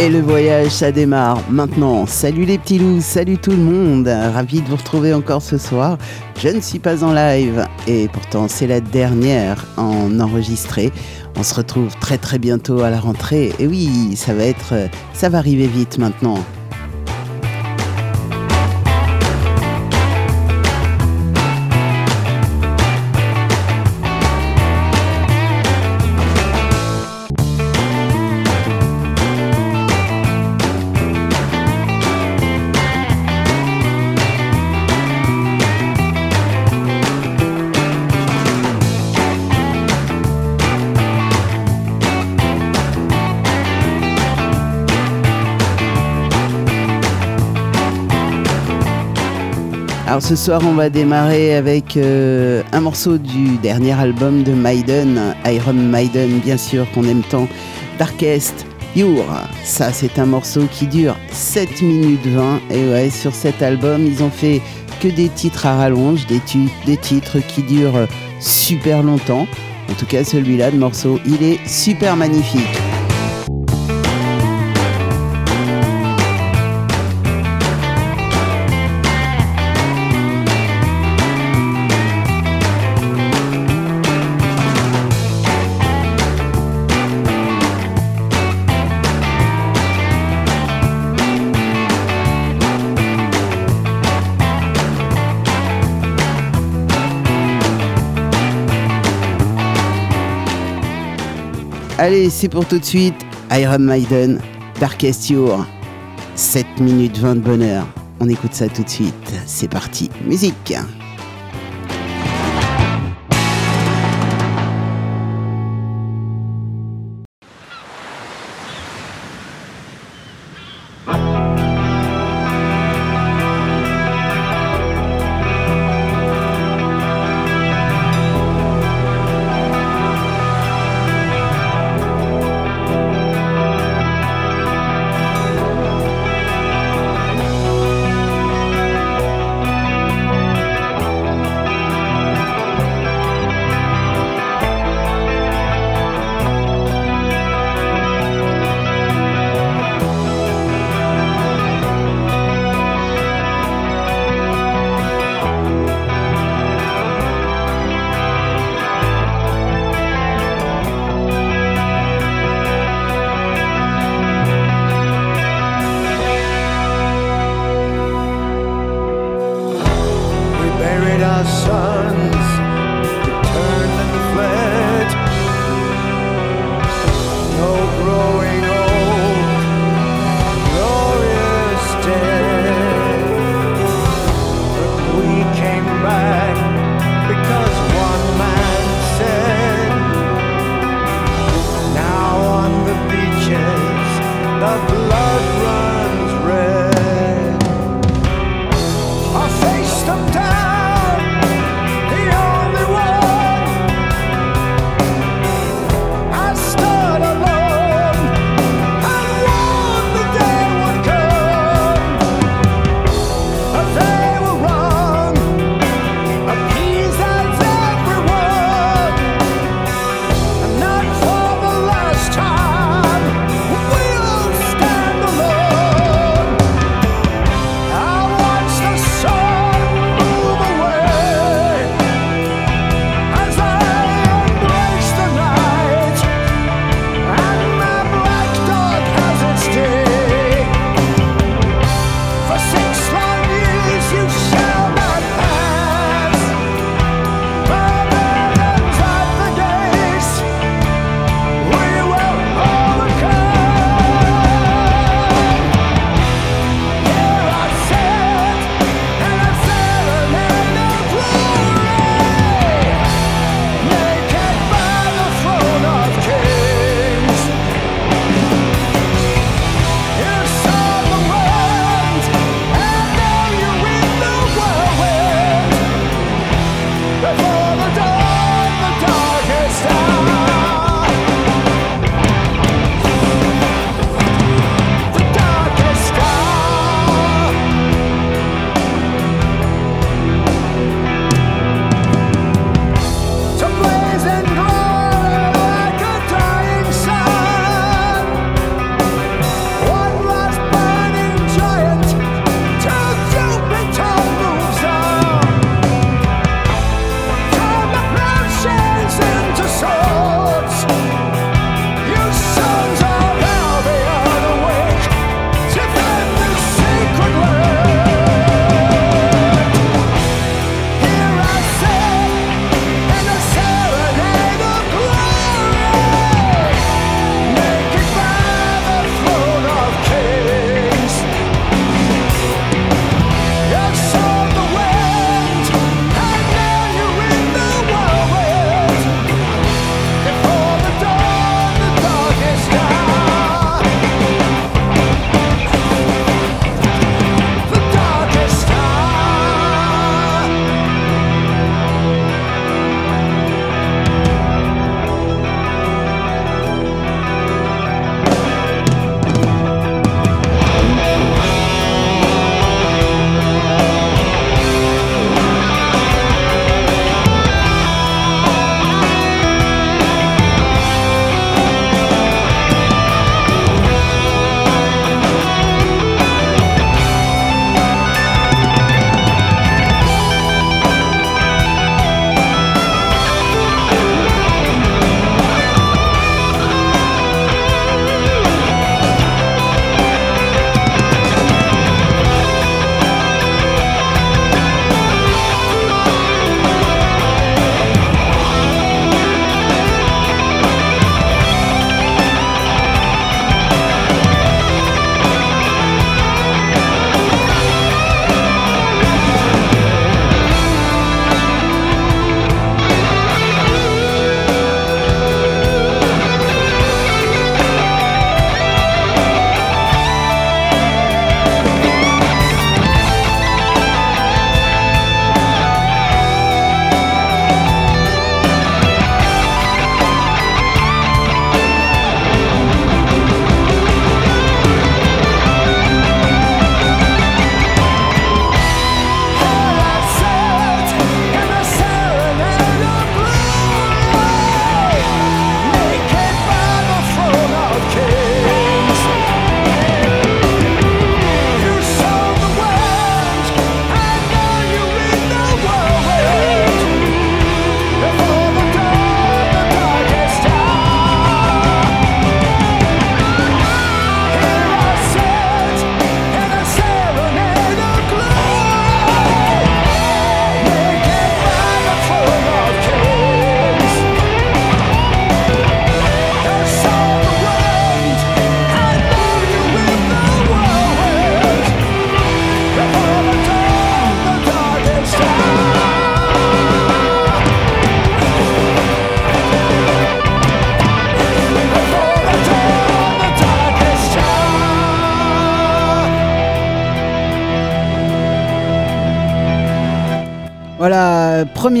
Et le voyage, ça démarre maintenant. Salut les petits loups, salut tout le monde. Ravi de vous retrouver encore ce soir. Je ne suis pas en live et pourtant c'est la dernière en enregistré. On se retrouve très très bientôt à la rentrée. Et oui, ça va être, ça va arriver vite maintenant. Ce soir, on va démarrer avec euh, un morceau du dernier album de Maiden, Iron Maiden, bien sûr, qu'on aime tant, Darkest Your. Ça, c'est un morceau qui dure 7 minutes 20. Et ouais, sur cet album, ils ont fait que des titres à rallonge, des, des titres qui durent super longtemps. En tout cas, celui-là, le morceau, il est super magnifique. Allez, c'est pour tout de suite. Iron Maiden, Darkest Your. 7 minutes 20 de bonheur. On écoute ça tout de suite. C'est parti. Musique. blood runs red. I face the.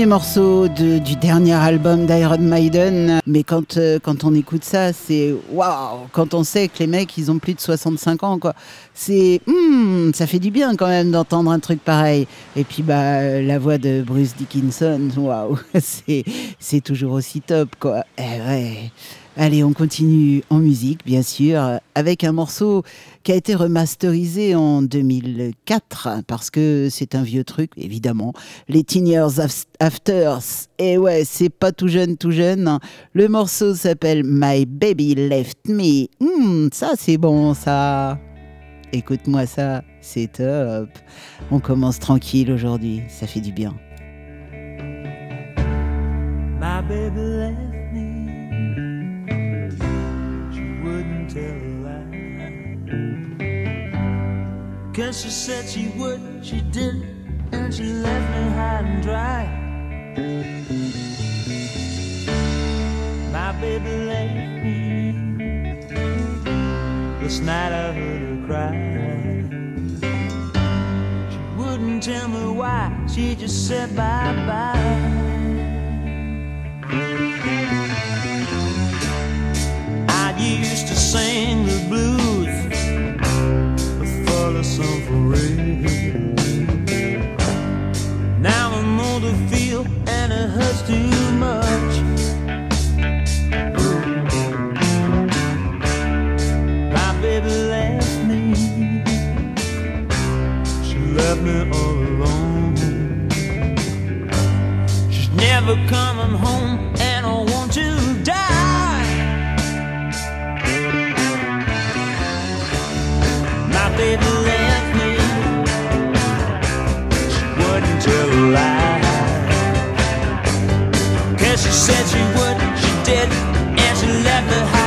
Morceau du dernier album d'Iron Maiden. Mais quand, euh, quand on écoute ça, c'est waouh Quand on sait que les mecs, ils ont plus de 65 ans, quoi. C'est. Hmm, ça fait du bien quand même d'entendre un truc pareil. Et puis, bah, la voix de Bruce Dickinson, waouh C'est toujours aussi top, quoi. Eh ouais. Allez, on continue en musique, bien sûr, avec un morceau qui a été remasterisé en 2004, parce que c'est un vieux truc, évidemment. Les Teen Years Afters. Et ouais, c'est pas tout jeune, tout jeune. Le morceau s'appelle My Baby Left Me. Hmm, ça, c'est bon, ça. Écoute-moi ça, c'est top. On commence tranquille aujourd'hui, ça fait du bien. My baby left Cause she said she would, she did, and she left me high and dry. My baby left me. This night I heard her cry. She wouldn't tell me why, she just said bye bye. Used to sing the blues some parade. Now I know the feel and it hurts too much. My baby left me. She left me all alone. She's never coming home, and I want to My baby she said she would, she did, and she left behind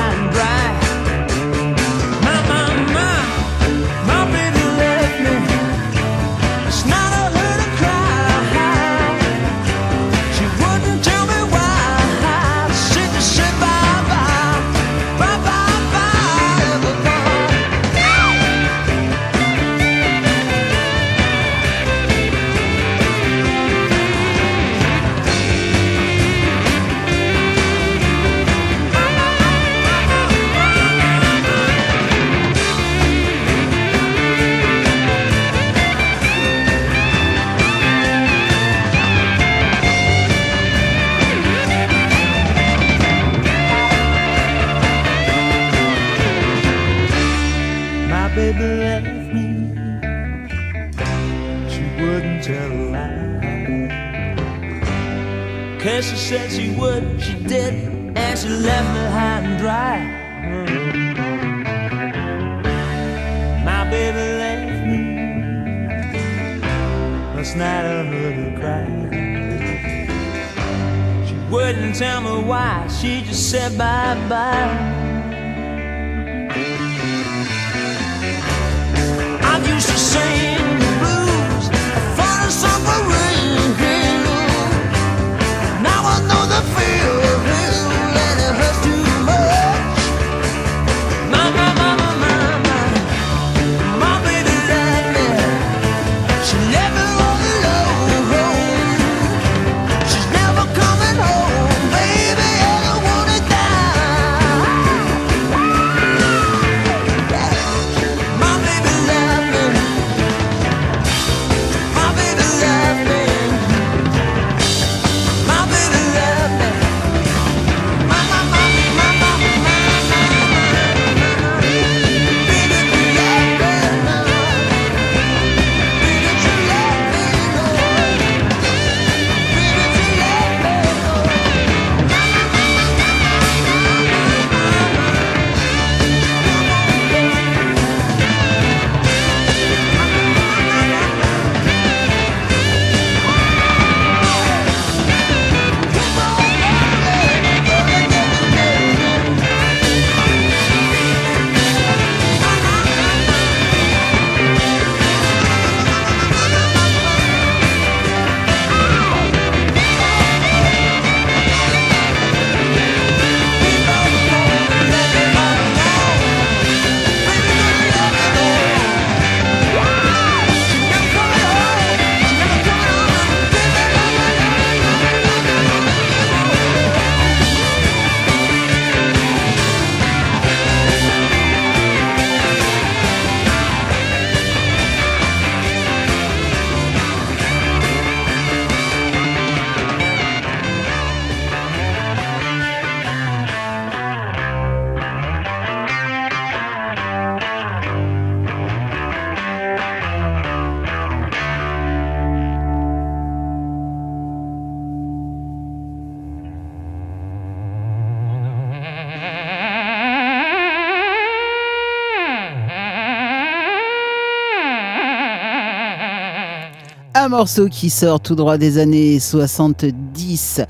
morceau qui sort tout droit des années 70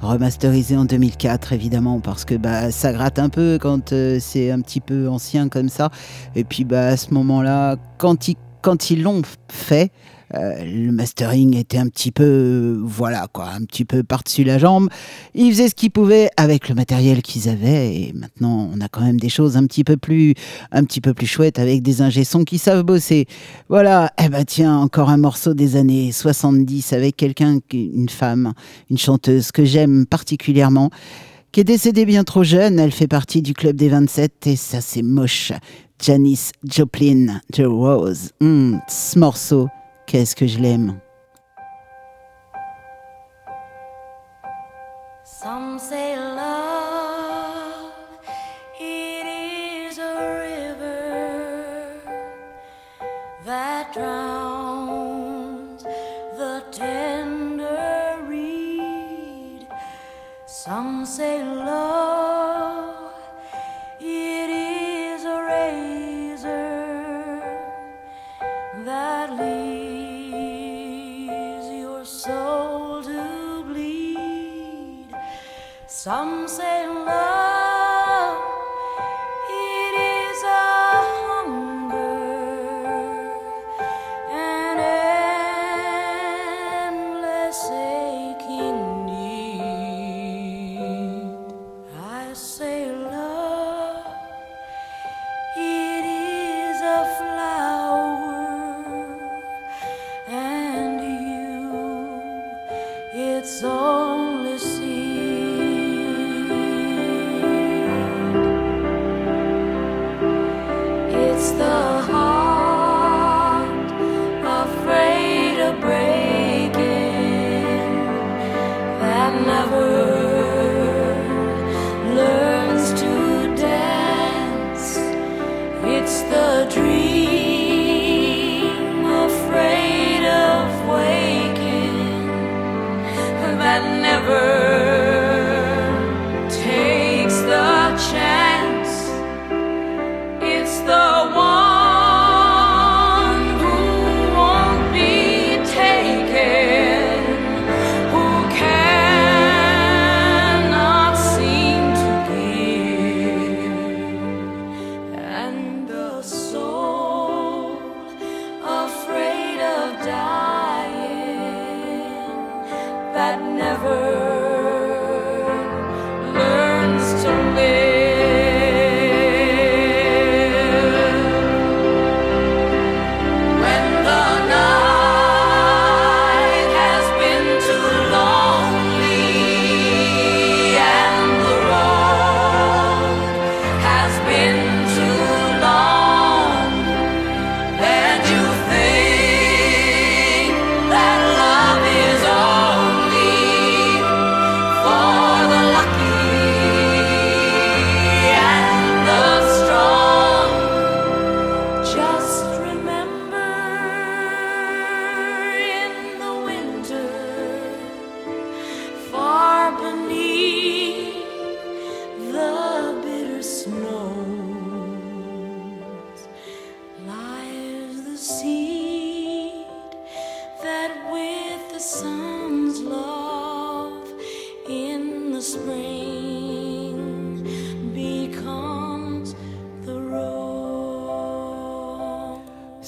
remasterisé en 2004 évidemment parce que bah ça gratte un peu quand euh, c'est un petit peu ancien comme ça. Et puis bah à ce moment-là quand ils quand ils l'ont fait euh, le mastering était un petit peu, voilà quoi, un petit peu par-dessus la jambe. Ils faisaient ce qu'ils pouvaient avec le matériel qu'ils avaient et maintenant on a quand même des choses un petit peu plus, un petit peu plus chouettes avec des ingé qui savent bosser. Voilà, eh ben tiens, encore un morceau des années 70 avec quelqu'un, une femme, une chanteuse que j'aime particulièrement qui est décédée bien trop jeune. Elle fait partie du club des 27 et ça c'est moche. Janice Joplin, The Rose. Hmm, ce morceau, Qu'est-ce que je l'aime. Some say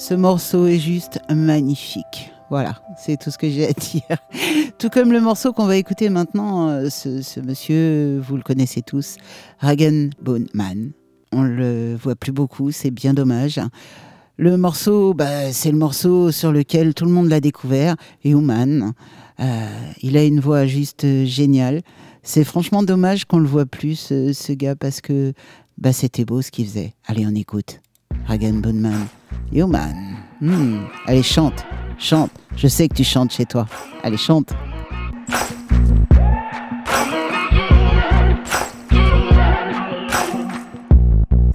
Ce morceau est juste magnifique. Voilà, c'est tout ce que j'ai à dire. Tout comme le morceau qu'on va écouter maintenant, euh, ce, monsieur, vous le connaissez tous, Hagen Boneman. On le voit plus beaucoup, c'est bien dommage. Le morceau, bah, c'est le morceau sur lequel tout le monde l'a découvert, Human. Euh, il a une voix juste géniale. C'est franchement dommage qu'on le voit plus, ce, gars, parce que bah, c'était beau ce qu'il faisait. Allez, on écoute. Hagen Boneman. Human. Hmm. Allez, chante, chante. Je sais que tu chantes chez toi. Allez, chante.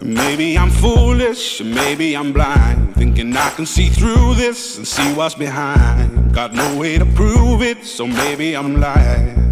Maybe I'm foolish, maybe I'm blind, thinking I can see through this and see what's behind. Got no way to prove it, so maybe I'm lying.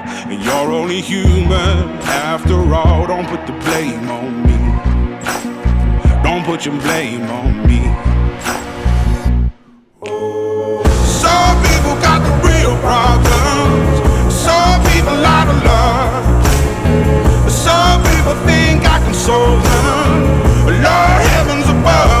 and you're only human after all. Don't put the blame on me. Don't put your blame on me. Some people got the real problems. Some people out of love. Some people think I can solve them. Lord heavens above,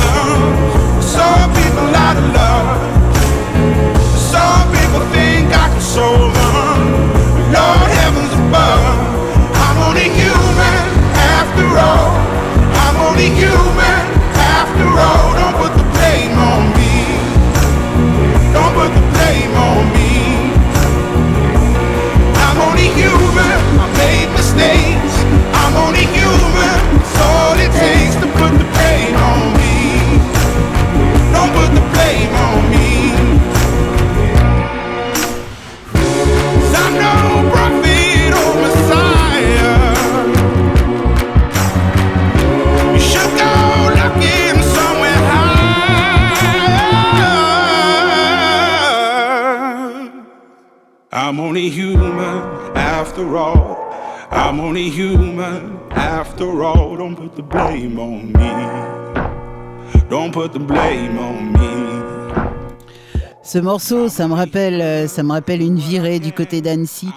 Some people think I can solve them. Lord heavens above, I'm only human after all. I'm only I'm only human after all. I'm only human after all. Don't put the blame on me. Don't put the blame on me. Ce morceau, ça me rappelle, euh, ça me rappelle une virée du côté d'Annecy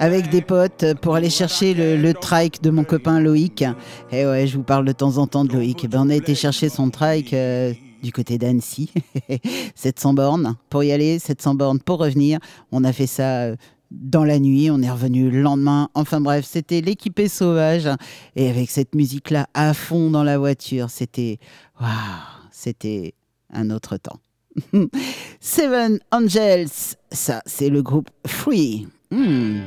avec des potes pour aller chercher le, trike de mon copain Loïc. Et ouais, je vous parle de temps en temps de Loïc. Et ben, on a été chercher son trike euh, du côté d'Annecy, 700 bornes pour y aller, 700 bornes pour revenir. On a fait ça. euh, dans la nuit, on est revenu le lendemain. Enfin bref, c'était l'équipé sauvage. Et avec cette musique-là à fond dans la voiture, c'était. Waouh C'était un autre temps. Seven Angels, ça c'est le groupe Free. Hmm.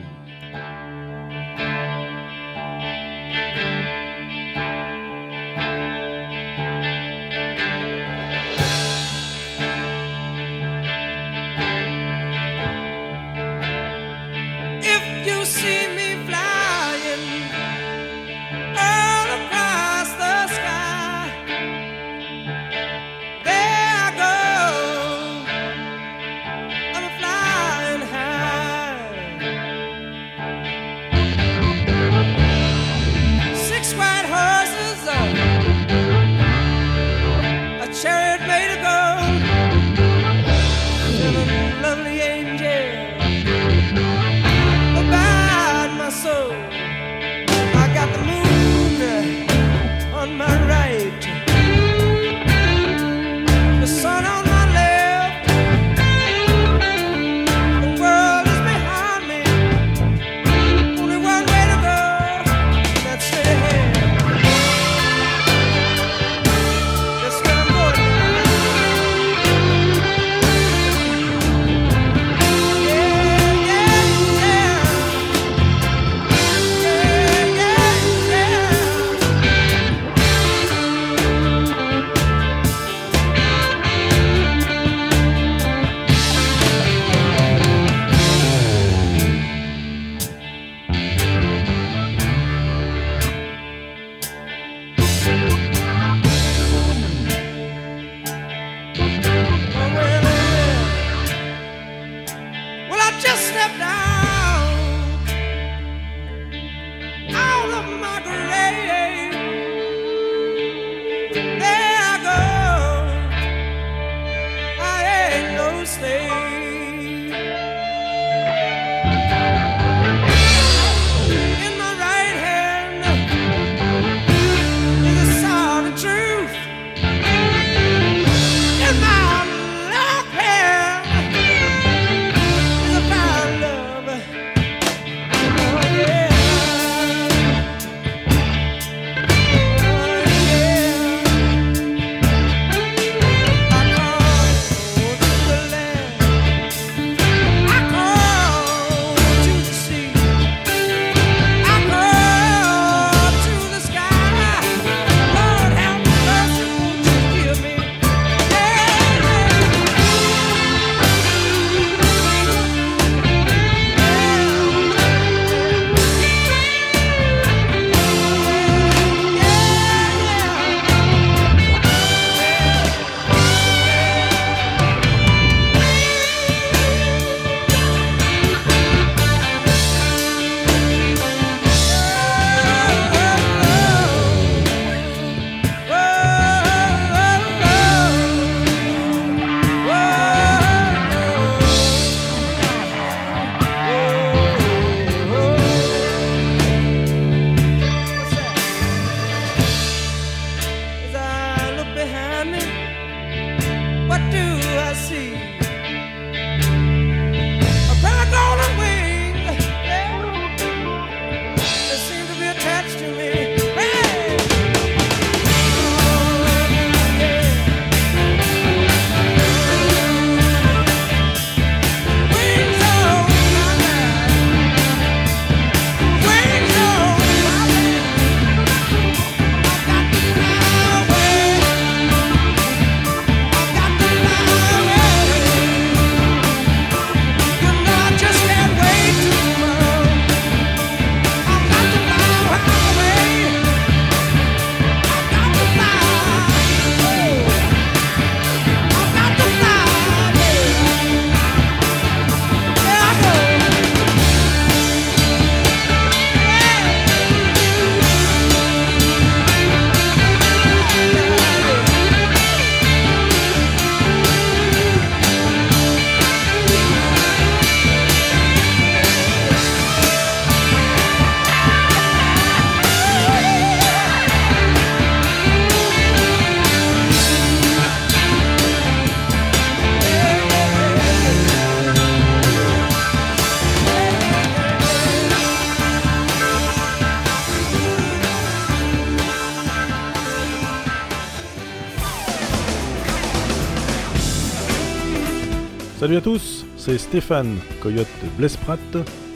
à tous, c'est Stéphane Coyote Blesprat.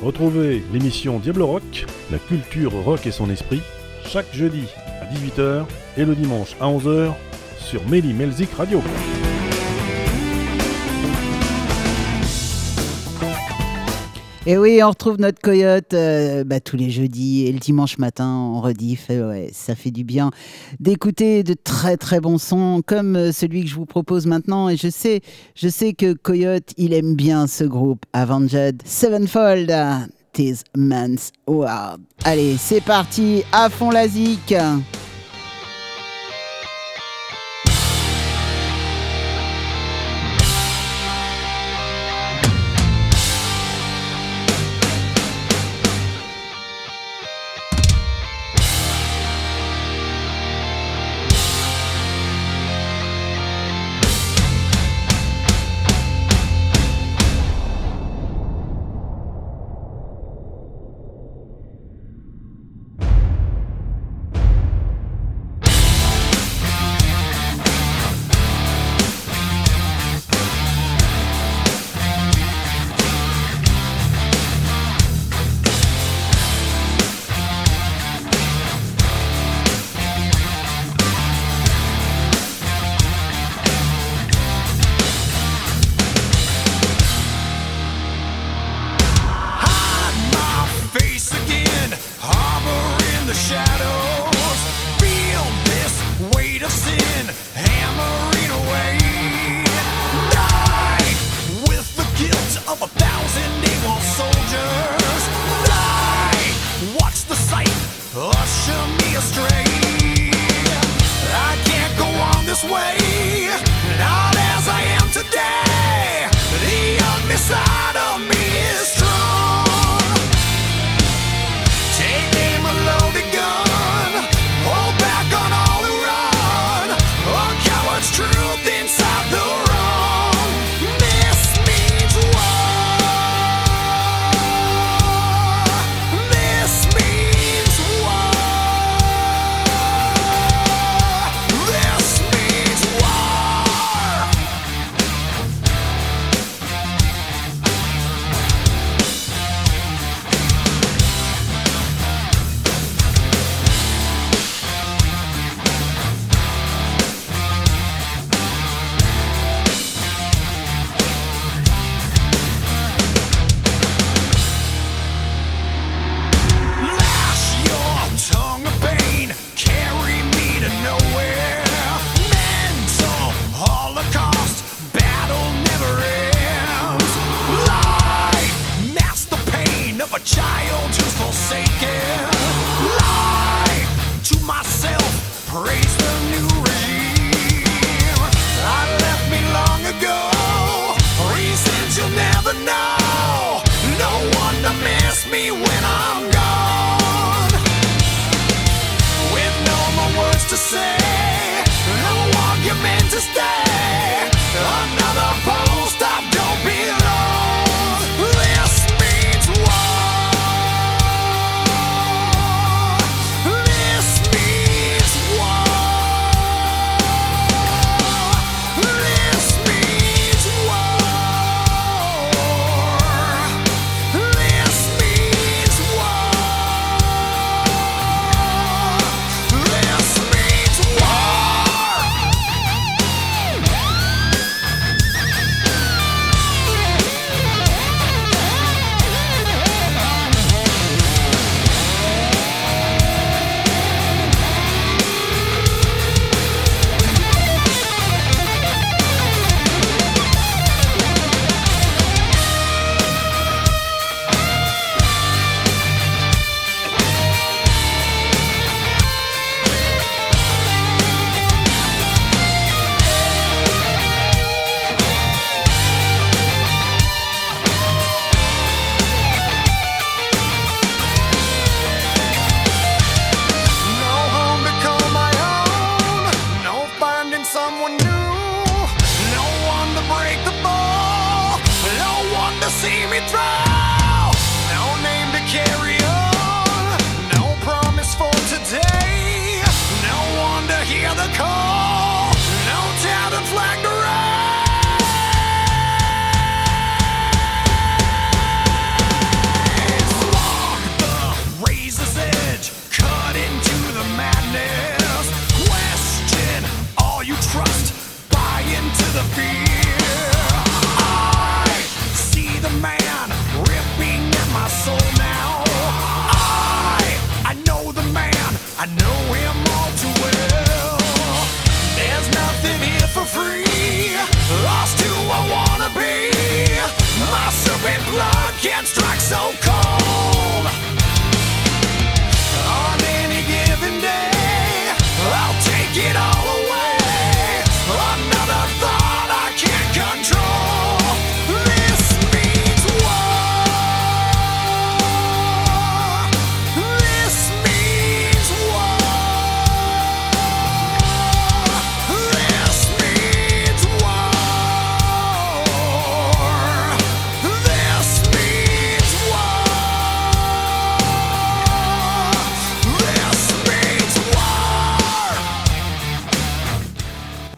Retrouvez l'émission Diablo Rock, la culture rock et son esprit, chaque jeudi à 18h et le dimanche à 11h sur Méli Melzik Radio. Et oui, on retrouve notre coyote euh, bah, tous les jeudis et le dimanche matin en rediff. Ouais, ça fait du bien d'écouter de très très bons sons comme euh, celui que je vous propose maintenant. Et je sais, je sais que Coyote, il aime bien ce groupe Avenged Sevenfold. Tis Man's World. Allez, c'est parti, à fond la zik.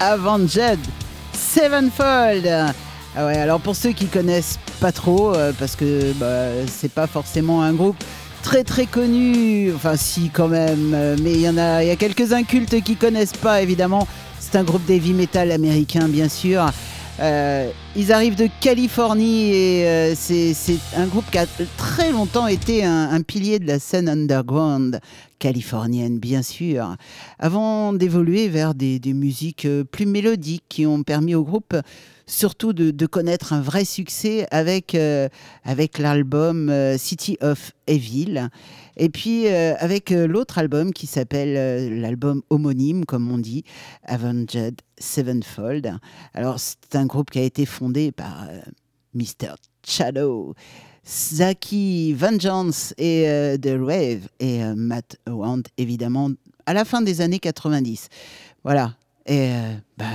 Avenged Sevenfold. Ah ouais, alors pour ceux qui connaissent pas trop, euh, parce que bah, c'est pas forcément un groupe très très connu, enfin si quand même, euh, mais il y en a, y a quelques incultes qui connaissent pas évidemment. C'est un groupe d'heavy metal américain bien sûr. Euh, ils arrivent de Californie et euh, c'est un groupe qui a très longtemps été un, un pilier de la scène underground californienne, bien sûr, avant d'évoluer vers des, des musiques euh, plus mélodiques qui ont permis au groupe surtout de, de connaître un vrai succès avec, euh, avec l'album euh, City of Evil. Et puis euh, avec euh, l'autre album qui s'appelle euh, l'album homonyme, comme on dit, Avenged Sevenfold. Alors c'est un groupe qui a été fondé par euh, Mr. Shadow, Zaki Vengeance et The Rave et Matt Howard, évidemment, à la fin des années 90. Voilà. Et bah,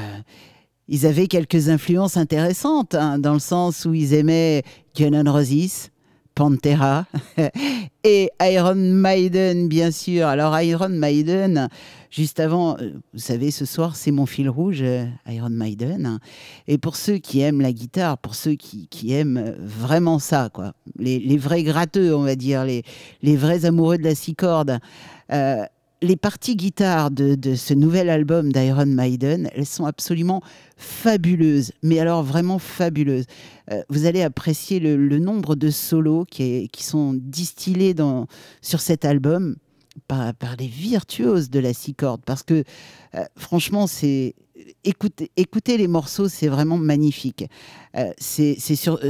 ils avaient quelques influences intéressantes, hein, dans le sens où ils aimaient Guns N' Roses, Pantera et Iron Maiden, bien sûr. Alors Iron Maiden, juste avant, euh, vous savez, ce soir, c'est mon fil rouge, euh, Iron Maiden. Et pour ceux qui aiment la guitare, pour ceux qui, qui aiment euh, vraiment ça, quoi, les, les vrais gratteux, on va dire, les, les vrais amoureux de la six cordes, les parties guitare de, ce nouvel album d'Iron Maiden, elles sont absolument fabuleuses, mais alors vraiment fabuleuses. Euh, vous allez apprécier le, nombre de solos qui, sont distillés sur cet album par, par les virtuoses de la six cordes, parce que euh, franchement, c'est écoutez les morceaux, c'est vraiment magnifique. Euh, c'est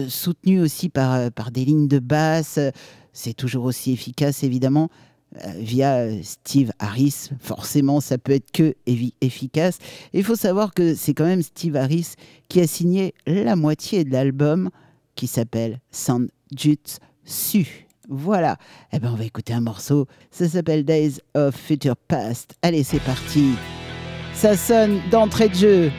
soutenu aussi par, des lignes de basse, c'est toujours aussi efficace évidemment. Euh, via Steve Harris, forcément ça peut être que efficace. Il faut savoir que c'est quand même Steve Harris qui a signé la moitié de l'album qui s'appelle Jutsu. Voilà. Eh ben on va écouter un morceau. Ça s'appelle Days of Future Past. Allez, c'est parti. Ça sonne d'entrée de jeu.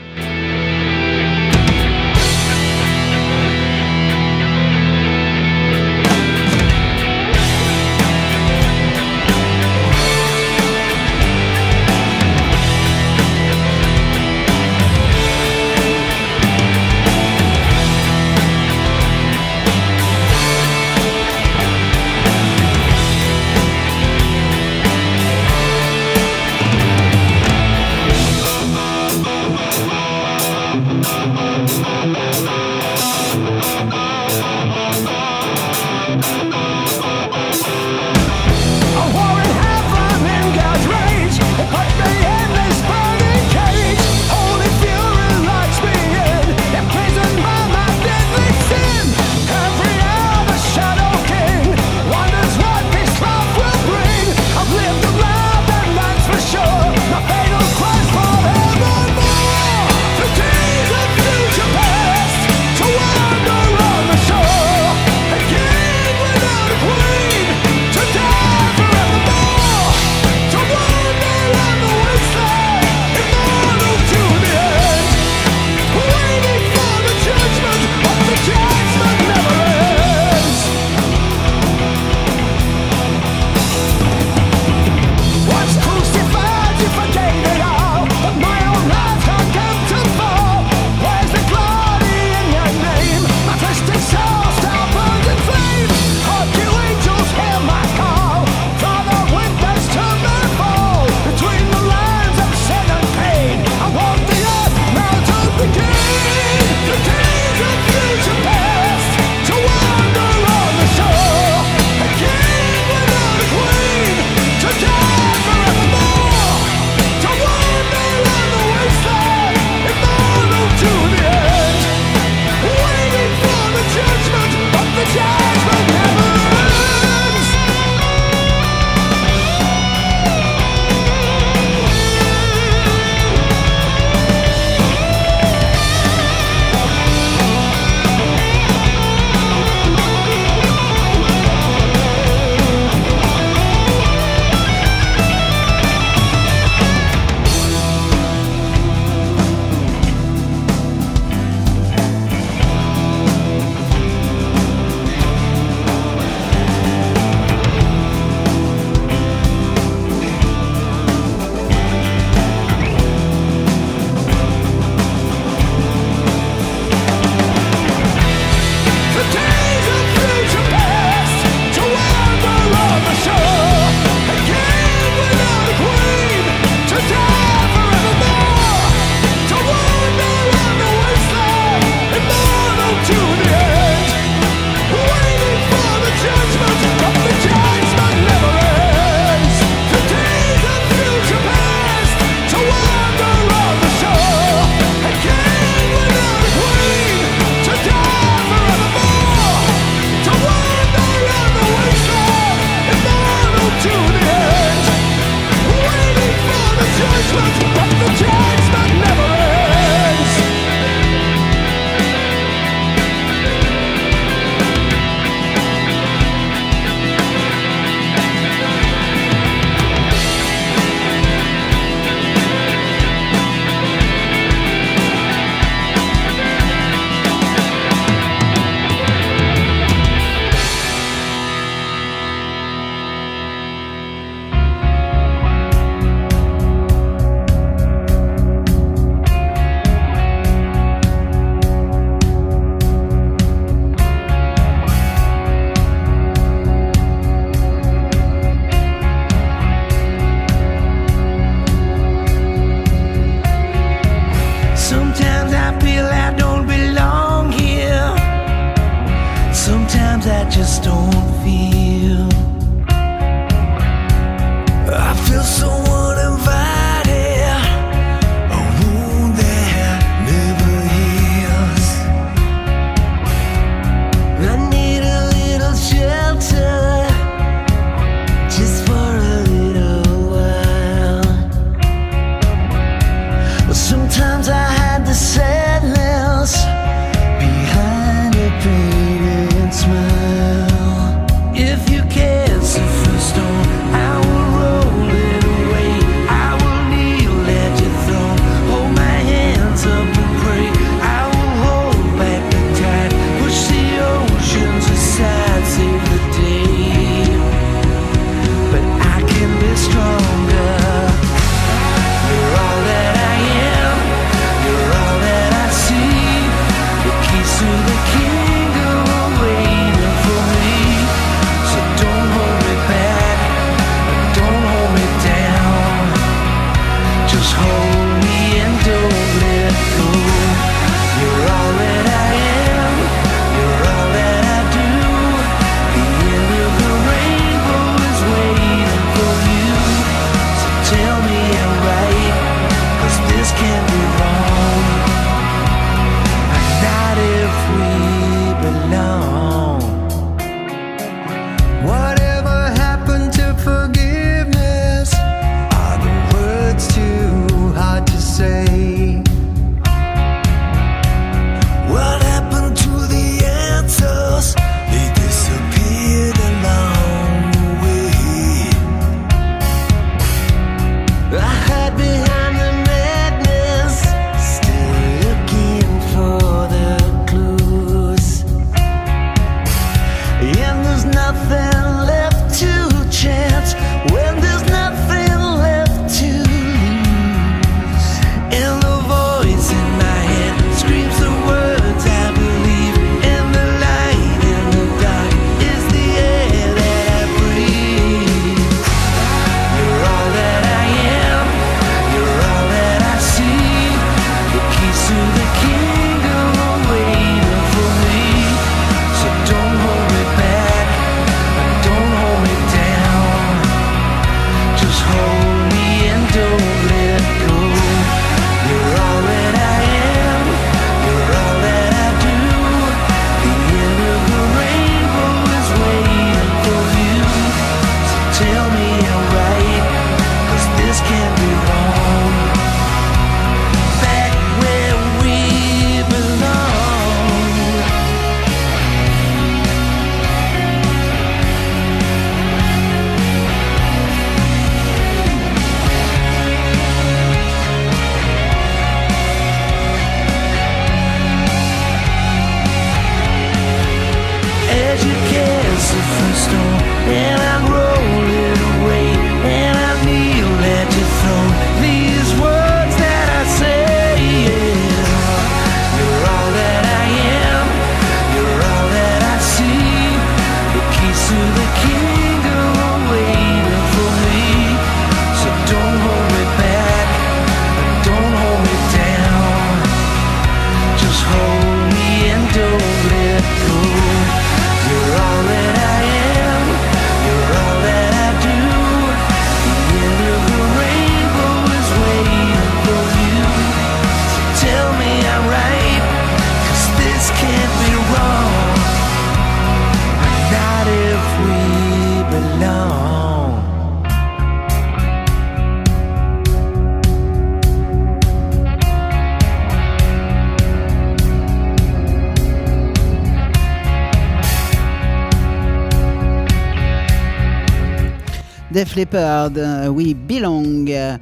Shepherd, We Belong.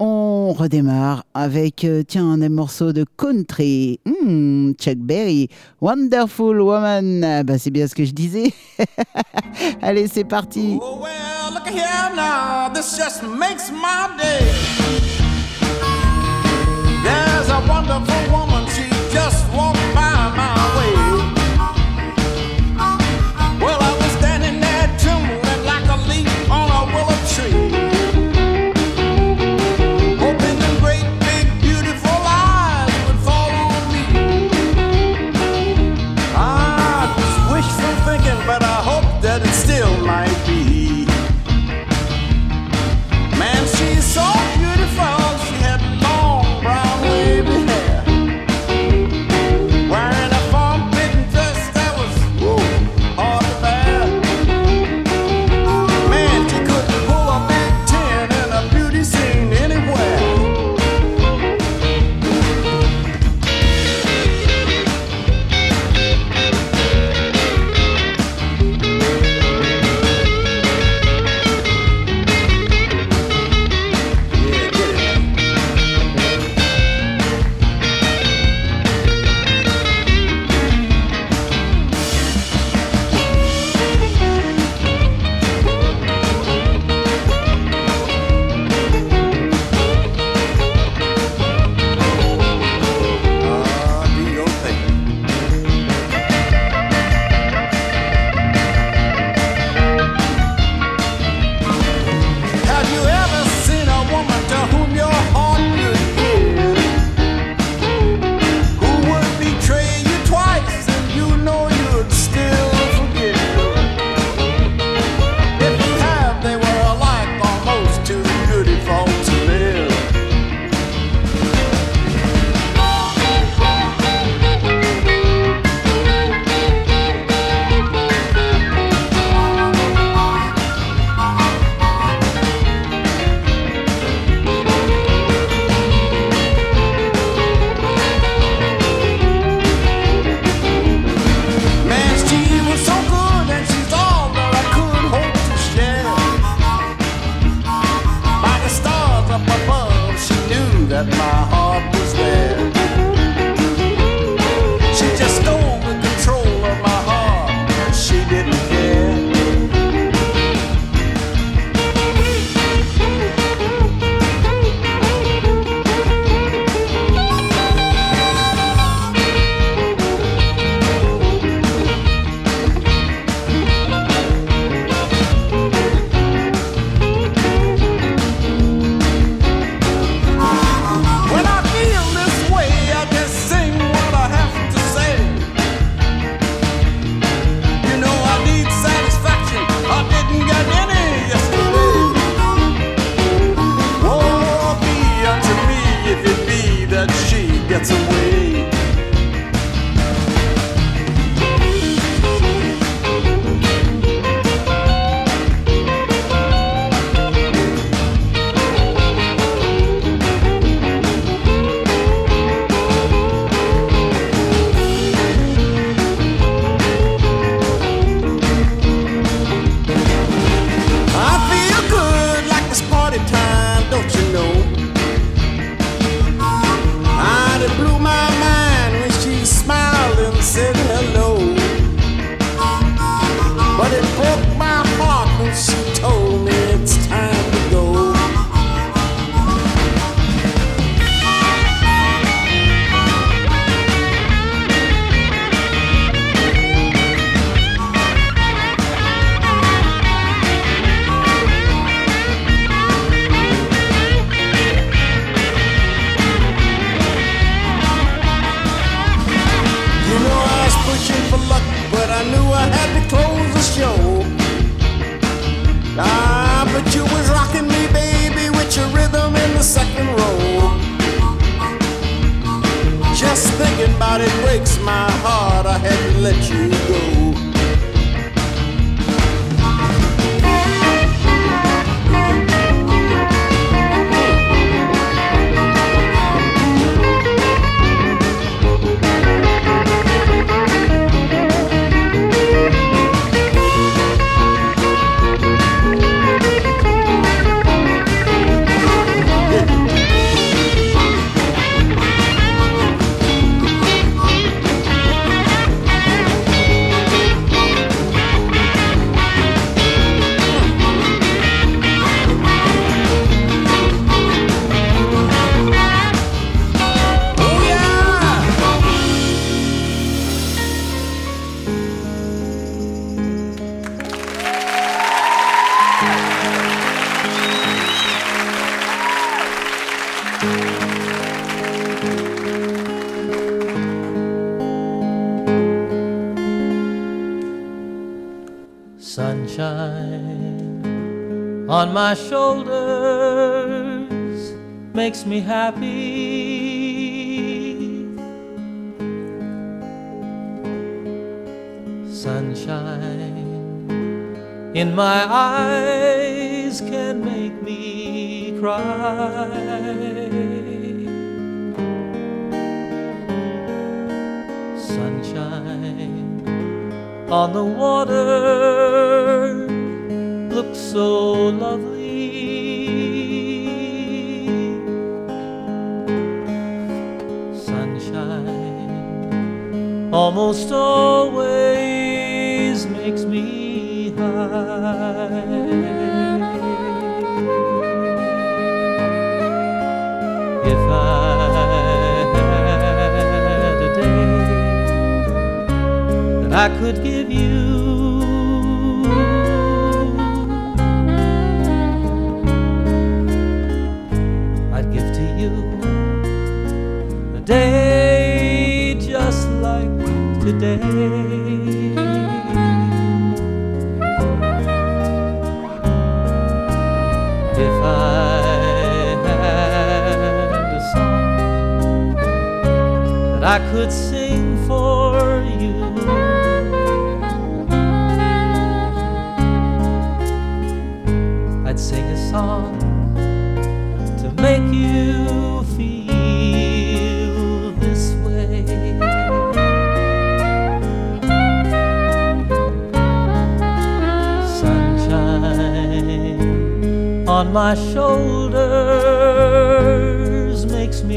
On redémarre avec euh, tiens des morceau de country. Hmm, Chuck Berry, Wonderful Woman. Ah, bah, c'est bien ce que je disais. Allez, c'est parti. Oh, well, look here now. This just makes my day. There's a wonderful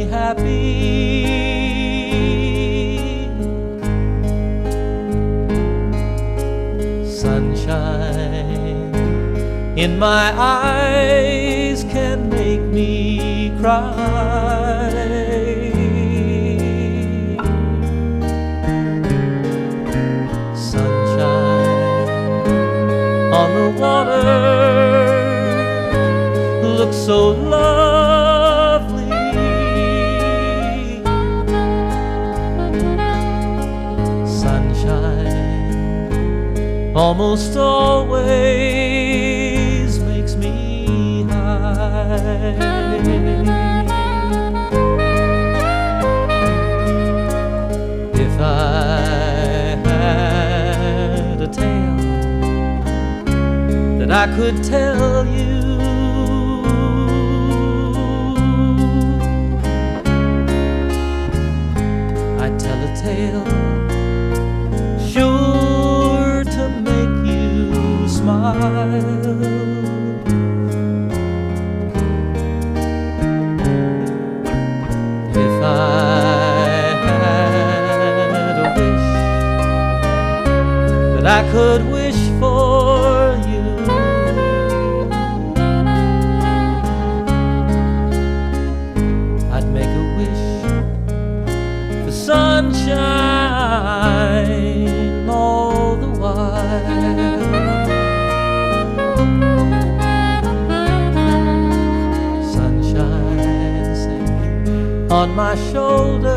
happy. Sunshine in my eyes can make me cry. Sunshine on the water looks so lovely. almost always makes me high. If I had a tale that I could tell you. I'd tell a tale If I had a wish that I could. my shoulders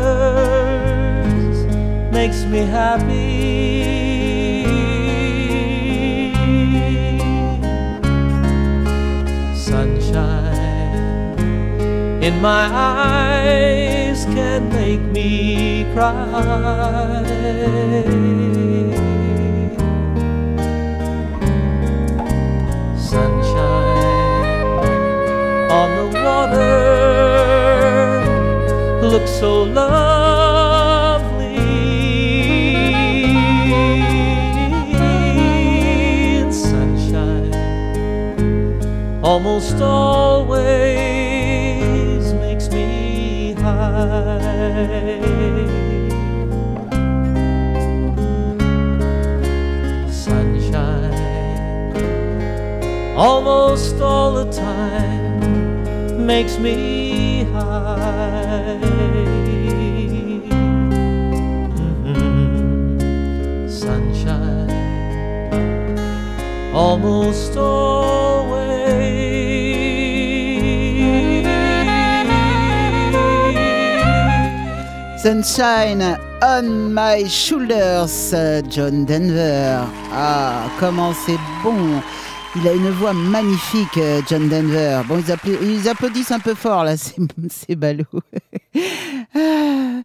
makes me happy. Sunshine in my eyes can make me cry. Looks so lovely. And sunshine almost always makes me high. Sunshine almost all the time makes me Sunshine on my shoulders, John Denver. Ah, comment c'est bon. Il a une voix magnifique, John Denver. Bon, ils, appla- ils applaudissent un peu fort, là, c'est c'est ballot. Ah.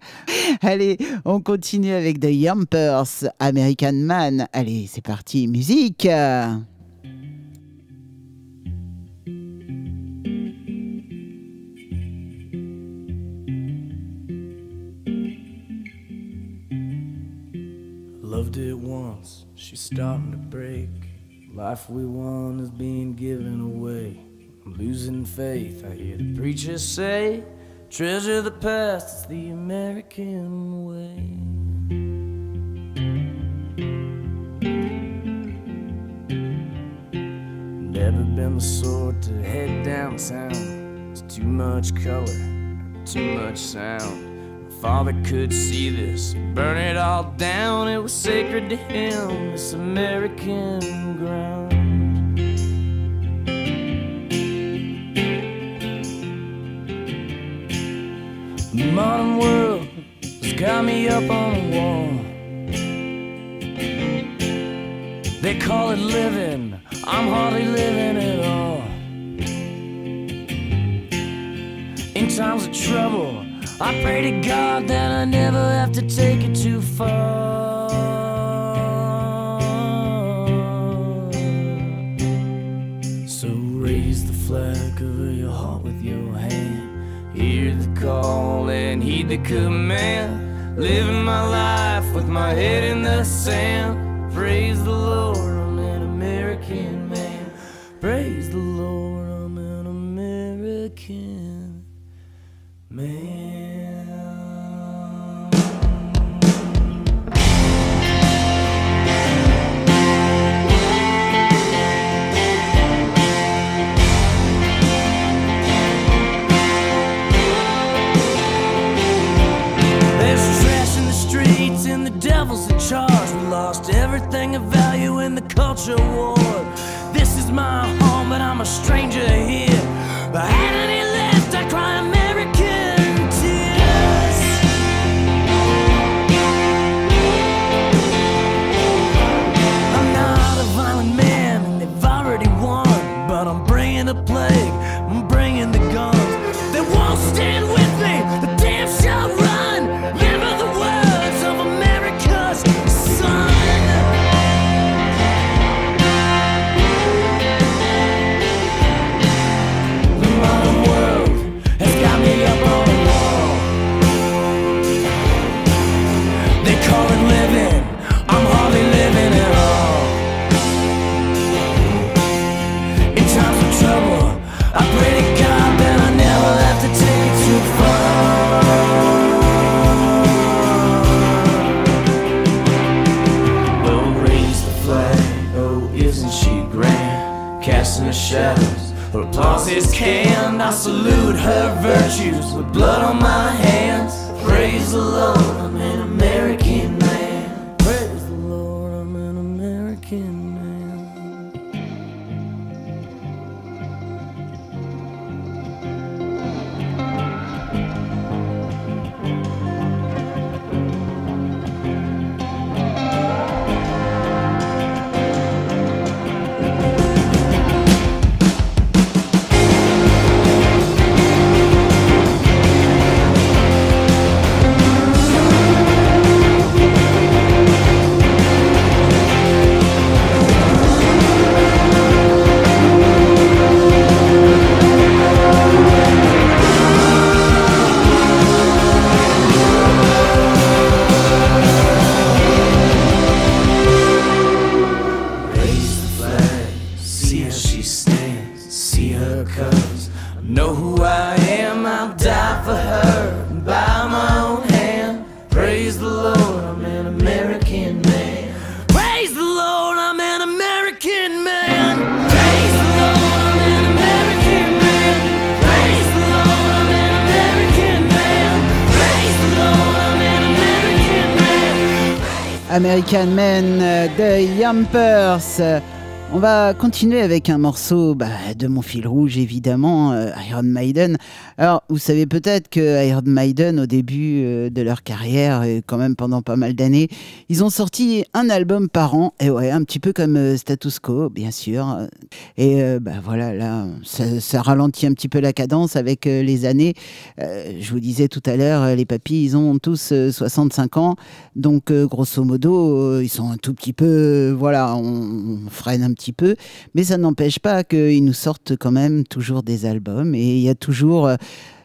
Allez, on continue avec The Yumpers, American Man. Allez, c'est parti, musique. Starting to break. Life we want is being given away. I'm losing faith, I hear the preacher say. Treasure the past, it's the American way. Never been the sort to head downtown. It's too much color, too much sound. Father could see this, burn it all down. It was sacred to him, this American ground. The modern world has got me up on a wall. They call it living, I'm hardly living at all. In times of trouble, I pray to God that I never have to take it too far. So raise the flag over your heart with your hand. Hear the call and heed the command. Living my life with my head in the sand. Praise the Lord, everything of value in the culture war. This is my home, but I'm a stranger here. But had any left, I cry American tears. I'm not a violent man, and they've already won. But I'm bringing the plague, I'm bringing the guns. They won't stand with applause is canned. I salute her virtues with blood on my hands. Praise the Lord, I'm an American man. she stands, see her cuz. I know who I am, I'll die for her by my own hand. Praise the Lord, I'm an American man. Praise the Lord, I'm an American man. American man. De Jumpers. On va continuer avec un morceau bah, de mon fil rouge, évidemment, euh, Iron Maiden. Alors, vous savez peut-être que Iron Maiden, au début euh, de leur carrière, et quand même pendant pas mal d'années, ils ont sorti un album par an, et ouais, un petit peu comme euh, Status Quo, bien sûr. Et euh, bah, voilà, là, ça, ralentit un petit peu la cadence avec euh, les années. Je vous disais tout à l'heure, les papis, ils ont tous euh, 65 ans, donc grosso modo, ils sont un tout petit peu, voilà, on freine un petit peu, mais ça n'empêche pas qu'ils nous sortent quand même toujours des albums, et il y a toujours...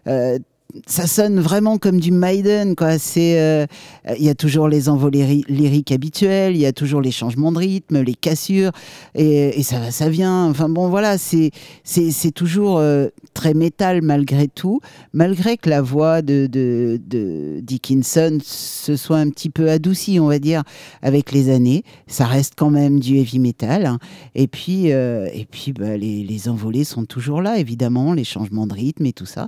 euh, euh, ça sonne vraiment comme du Maiden, quoi. C'est, euh, il y a toujours les envolées ri- lyriques habituels, il y a toujours les changements de rythme, les cassures, et, ça va, ça vient. Enfin bon, voilà, c'est, c'est, toujours euh, très métal malgré tout, malgré que la voix de, de, de Dickinson se soit un petit peu adoucie, on va dire, avec les années. Ça reste quand même du heavy metal. hein. Et puis, euh, et puis, bah, les, les envolées sont toujours là, évidemment, les changements de rythme et tout ça,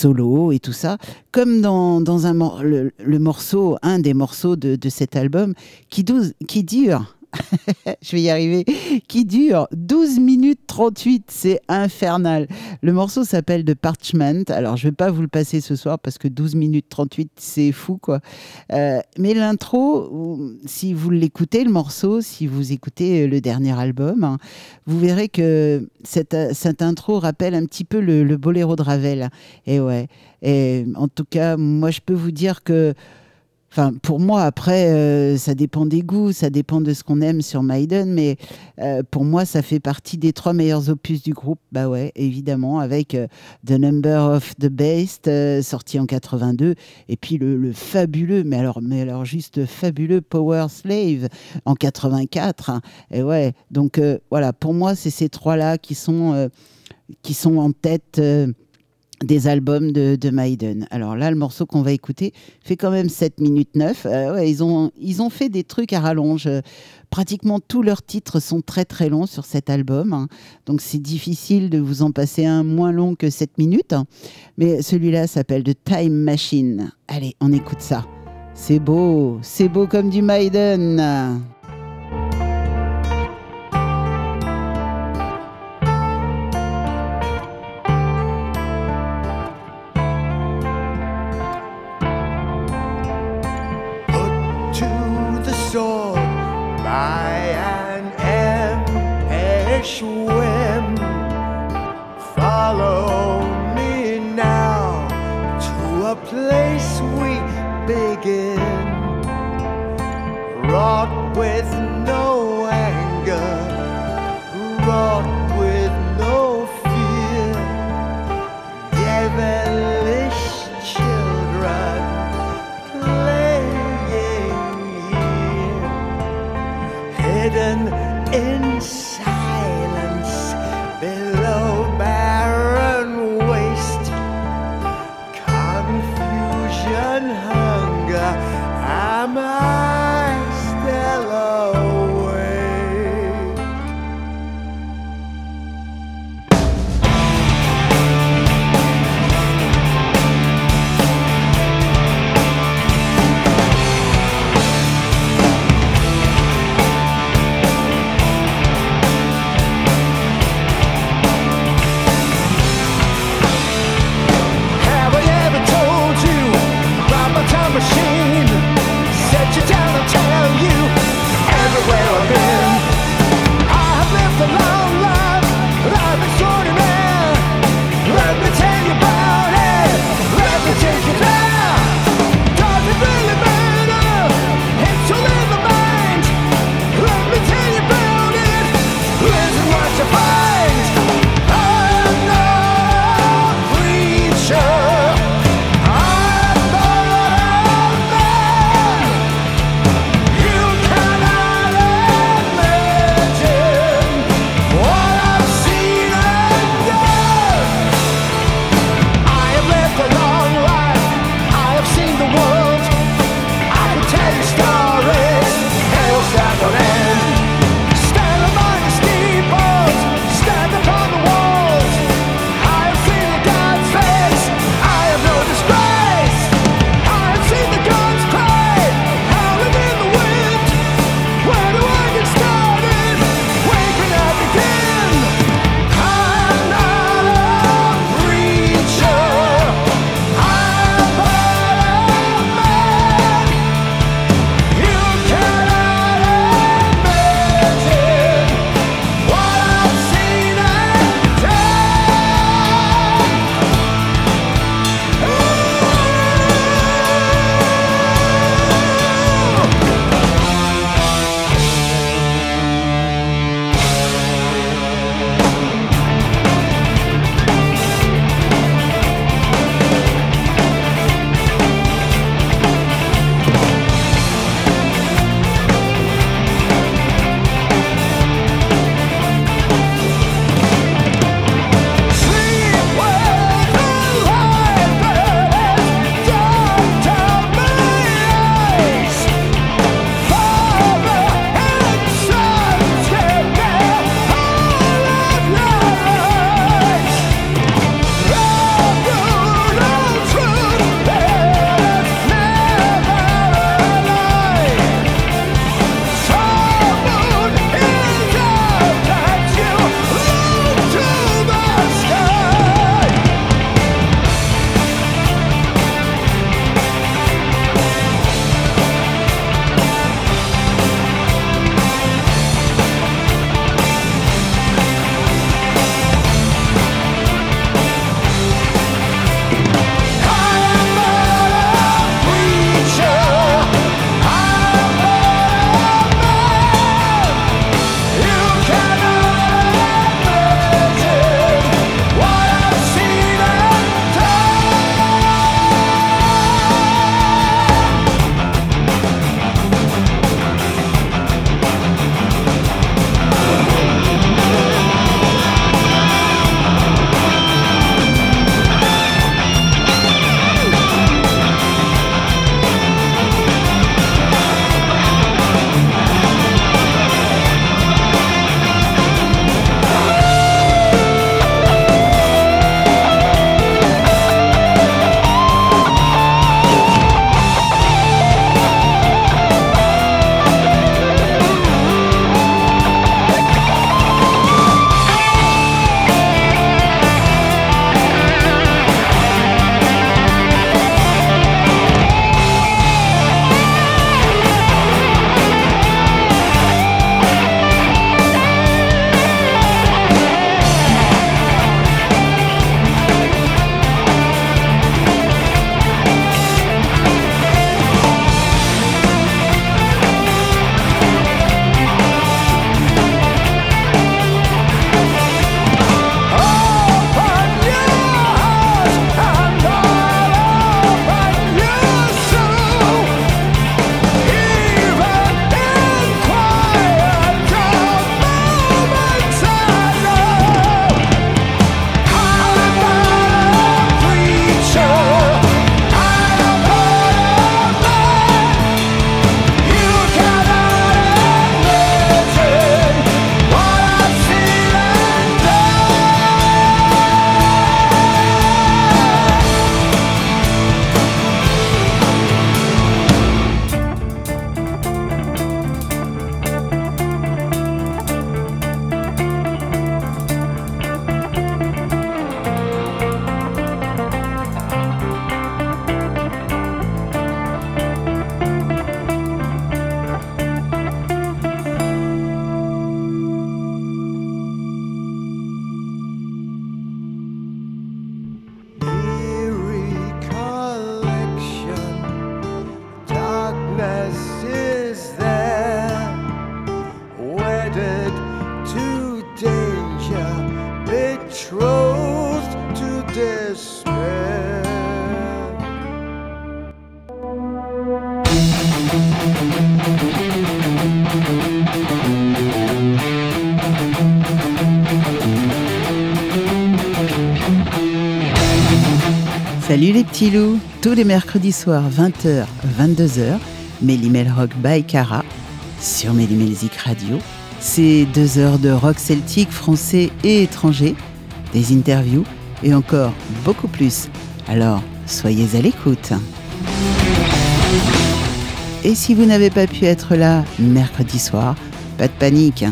solos et tout ça. Comme dans, un, le, morceau, un des morceaux de, cet album qui dure. je vais y arriver, qui dure 12 minutes 38, c'est infernal. Le morceau s'appelle The Parchment, alors je vais pas vous le passer ce soir parce que 12 minutes 38, c'est fou quoi. Euh, mais l'intro, ou- si vous l'écoutez, le morceau, si vous écoutez le dernier album, hein, vous verrez que cette, cette intro rappelle un petit peu le, le boléro de Ravel. Et ouais, et en tout cas, moi je peux vous dire que Enfin, pour moi, après, euh, ça dépend des goûts, ça dépend de ce qu'on aime sur Maiden, mais euh, pour moi, ça fait partie des trois meilleurs opus du groupe. Bah ouais, évidemment, avec euh, The Number of the Beast, euh, sorti en 82, et puis le, le fabuleux, mais alors, mais alors juste fabuleux Power Slave en 84. hein. Et ouais, donc euh, voilà, pour moi, c'est ces trois-là qui sont qui sont en tête. Des albums de, de Maiden. Alors là, le morceau qu'on va écouter fait quand même 7 minutes 9. Euh, ouais, ils, ont, ils ont fait des trucs à rallonge. Euh, Pratiquement tous leurs titres sont très très longs sur cet album. hein. Donc c'est difficile de vous en passer un moins long que 7 minutes. Mais celui-là s'appelle The Time Machine. Allez, on écoute ça. C'est beau, c'est beau comme du Maiden. Wrought with no anger, wrought with no fear, devilish children playing here, hidden in Tous les mercredis soirs, 20h, 22h, Mélimel Rock by Cara sur Mélimelzik Radio. C'est deux heures de rock celtique, français et étranger, des interviews et encore beaucoup plus. Alors, soyez à l'écoute. Et si vous n'avez pas pu être là mercredi soir, pas de panique,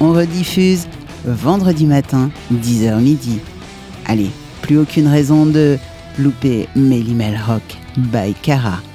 on rediffuse vendredi matin, 10h midi. Allez, plus aucune raison de louper Mélimel Rock by Cara.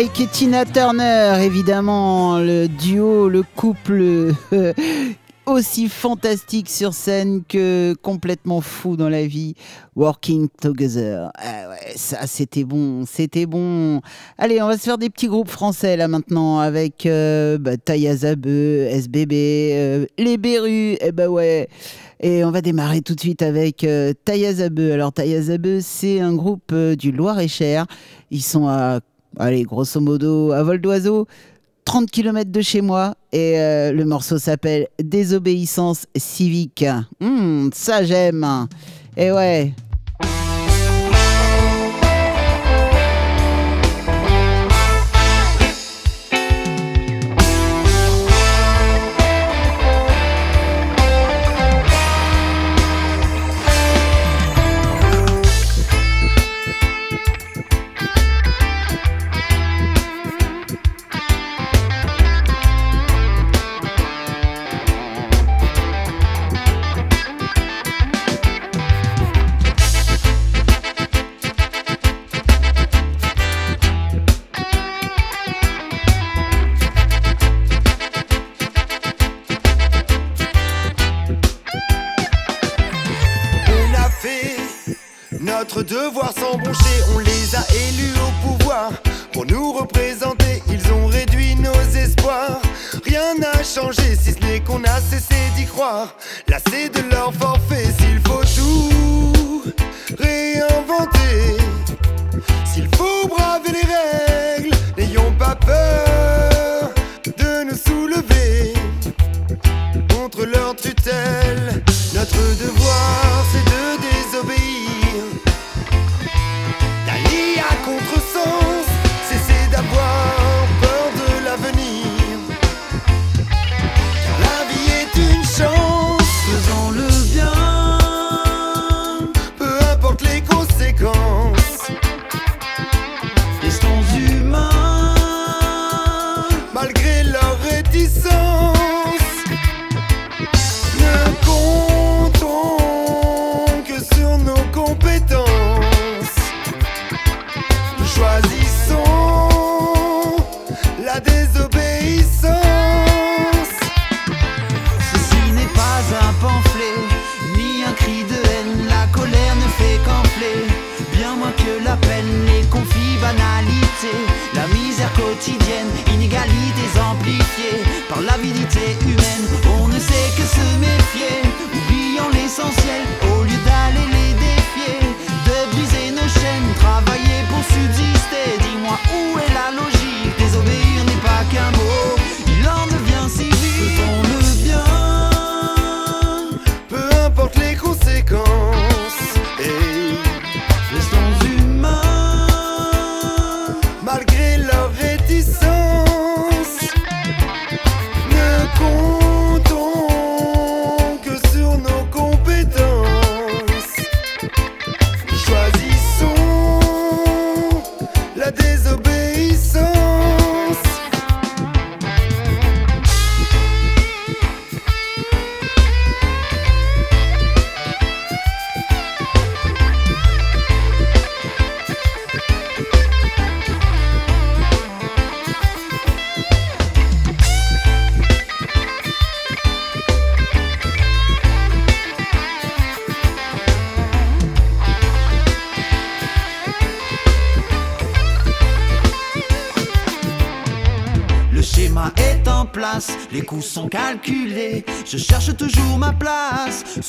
Change. Ike et Tina Turner, évidemment, le duo, le couple euh, aussi fantastique sur scène que complètement fou dans la vie. Working Together. Ah ça c'était bon, c'était bon. Allez, on va se faire des petits groupes français là maintenant avec euh, bah, SBB, euh, Les Berus, et bah ouais. Et on va démarrer tout de suite avec euh, Taya Zabeu. Alors Taya Zabeu, c'est un groupe euh, du Loir-et-Cher. Ils sont à, allez, grosso modo, à vol d'oiseau. 30 km de chez moi et euh, le morceau s'appelle Désobéissance civique. Hmm, ça j'aime. Et ouais.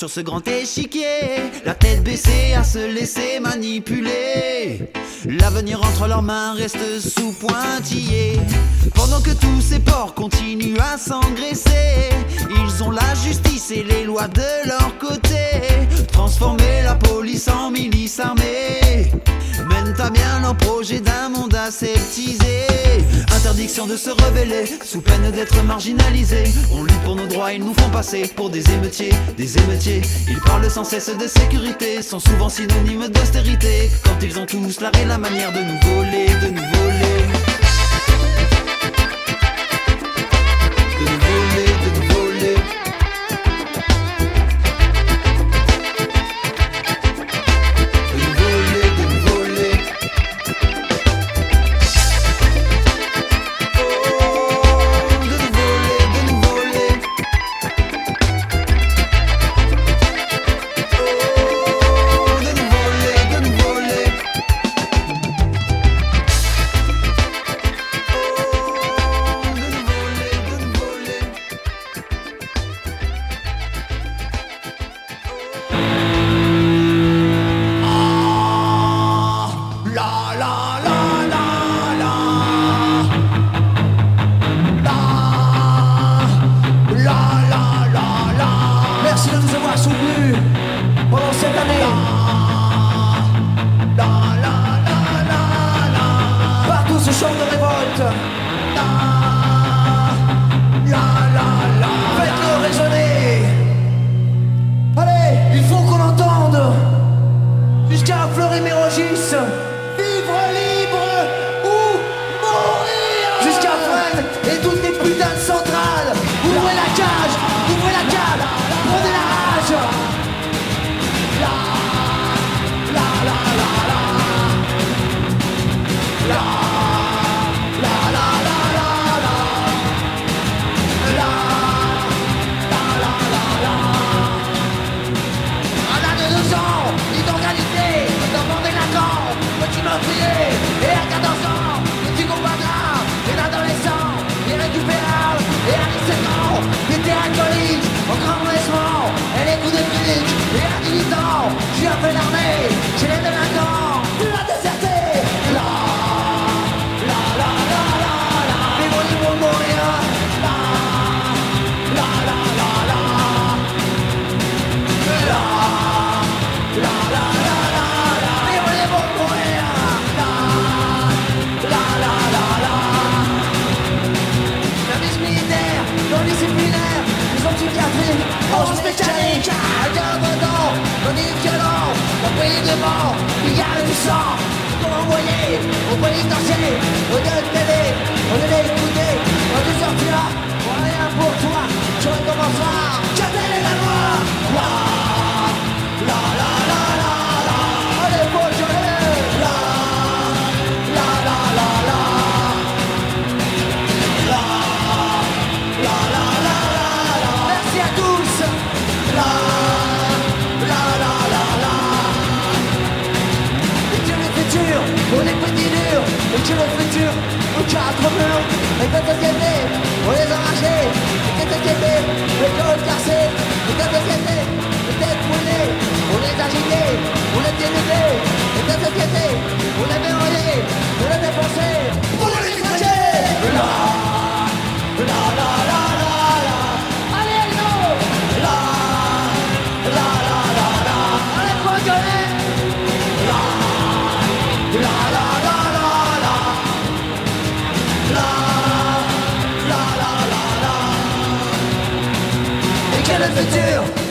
sur ce grand échiquier, la tête baissée à se laisser manipuler. L'avenir entre leurs mains reste sous pointillé. Pendant que tous ces porcs continuent à s'engraisser, ils ont la justice et les lois de leur côté. Transformer la police en milice armée. De se rebeller, sous peine d'être marginalisé. On lutte pour nos droits, ils nous font passer pour des émeutiers, des émeutiers. Ils parlent sans cesse de sécurité, sont souvent synonymes d'austérité. Quand ils ont tous l'art la manière de nous voler, de nous voler.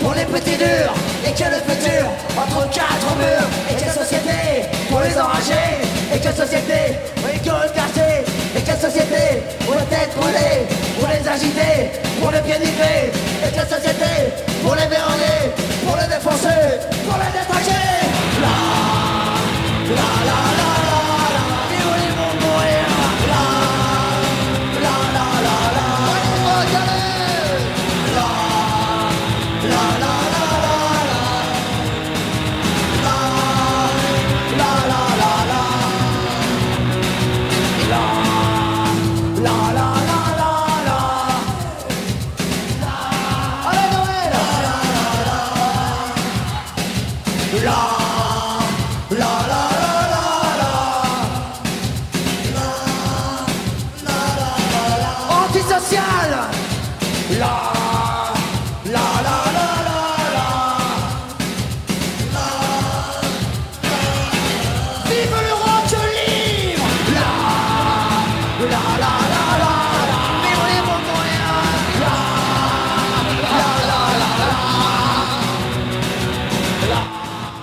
Pour les petits durs. Et quel futur entre quatre murs. Et quelle société pour les enragés Et quelle société pour les cassées Et quelle société pour les têtes brûlées Pour les agiter, pour les pieds nivelés Et quelle société pour les verrouiller Pour les défoncer, pour les détraquer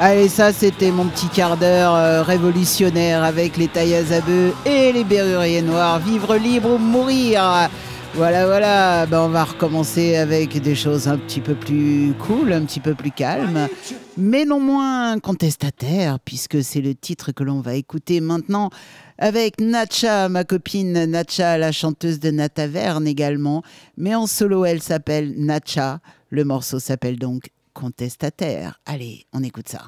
Allez, ça c'était mon petit quart d'heure euh, révolutionnaire avec les tailles à bœufs et les berruriers noirs. Vivre libre ou mourir Voilà, voilà, ben, on va recommencer avec des choses un petit peu plus cool, un petit peu plus calmes, mais non moins contestataires, puisque c'est le titre que l'on va écouter maintenant avec Natcha, ma copine Natcha, la chanteuse de Nataverne également, mais en solo elle s'appelle Natcha. Le morceau s'appelle donc Contestataire. Allez, on écoute ça.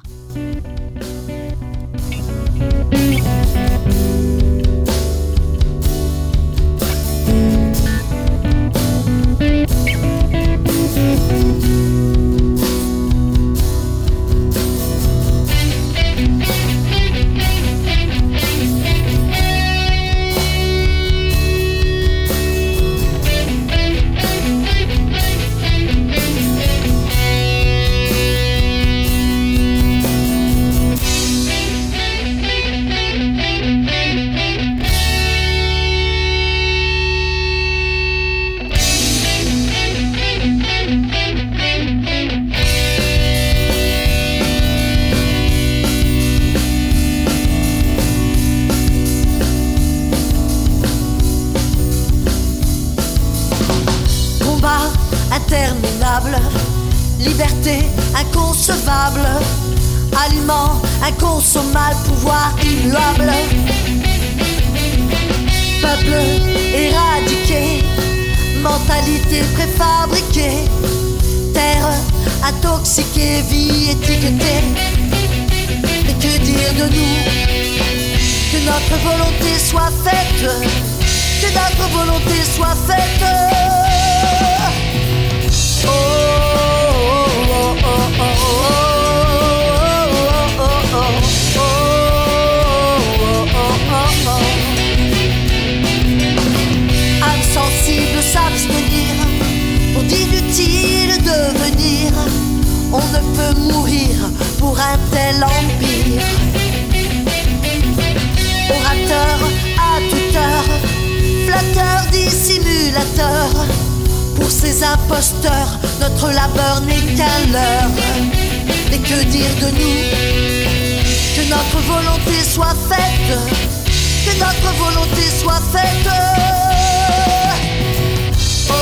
Liberté inconcevable, aliment inconsommable, pouvoir immuable. Peuple éradiqué, mentalité préfabriquée, terre intoxiquée, vie étiquetée. Mais que dire de nous? Que notre volonté soit faite, que notre volonté soit faite. Orateur à toute heure, flatteur, dissimulateur. Pour ces imposteurs, notre labeur n'est qu'un leurre. Et que dire de nous Que notre volonté soit faite. Que notre volonté soit faite. oh,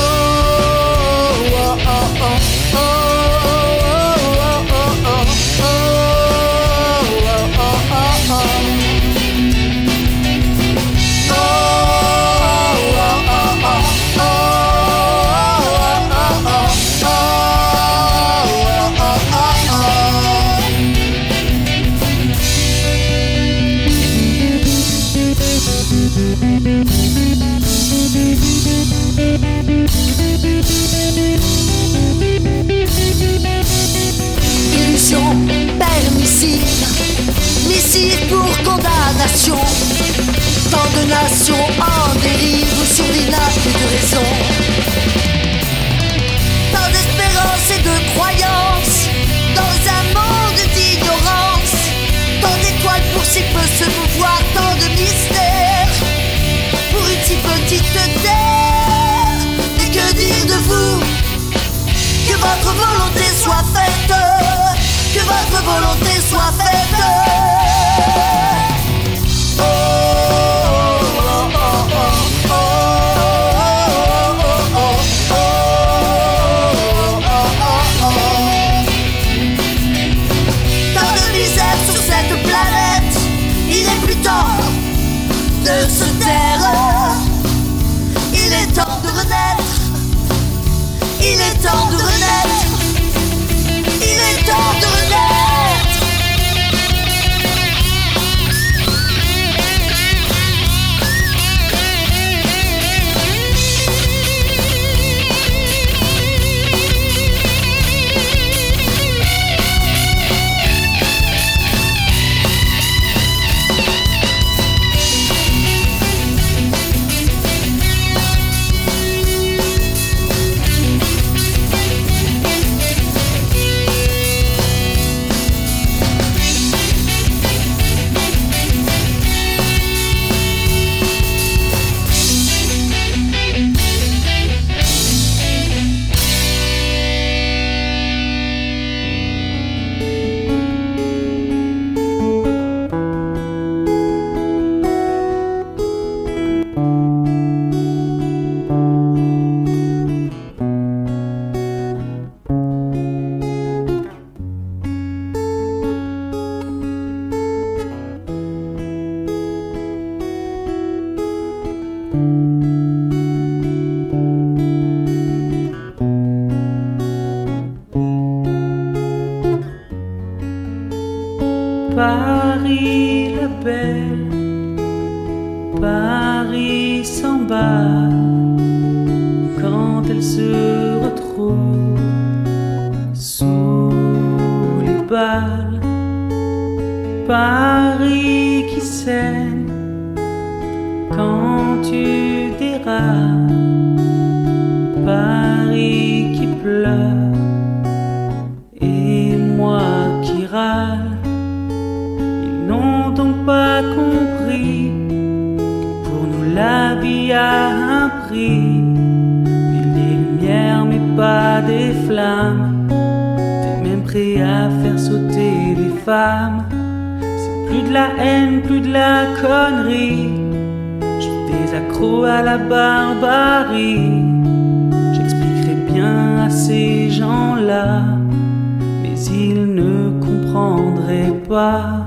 oh, oh, oh. oh. So. vie a un prix. Pile des lumières, mais pas des flammes. T'es même prêt à faire sauter des femmes. C'est plus de la haine, plus de la connerie. Je des accros à la barbarie. J'expliquerai bien à ces gens-là, mais ils ne comprendraient pas.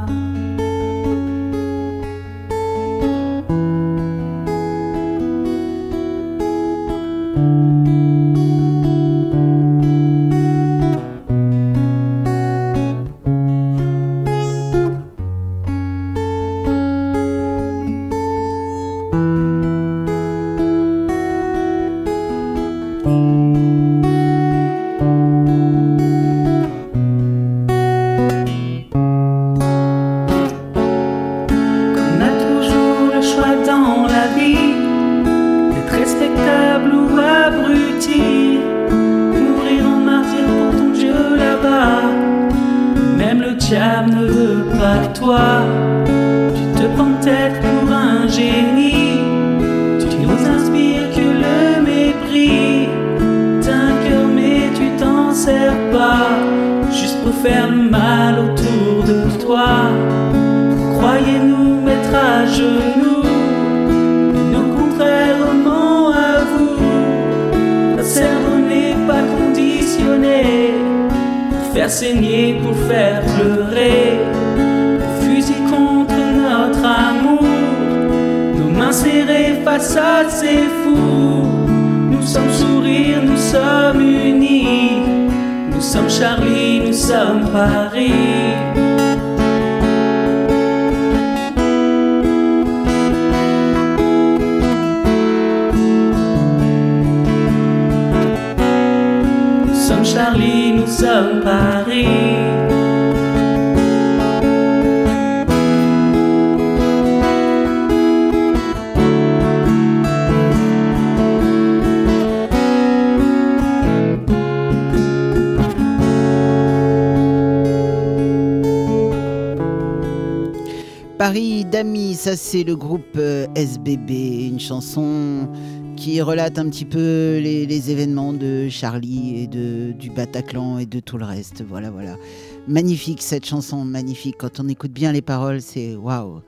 SBB, une chanson qui relate un petit peu les, événements de Charlie et de, du Bataclan et de tout le reste. Voilà, voilà. Magnifique cette chanson, magnifique. Quand on écoute bien les paroles, c'est waouh.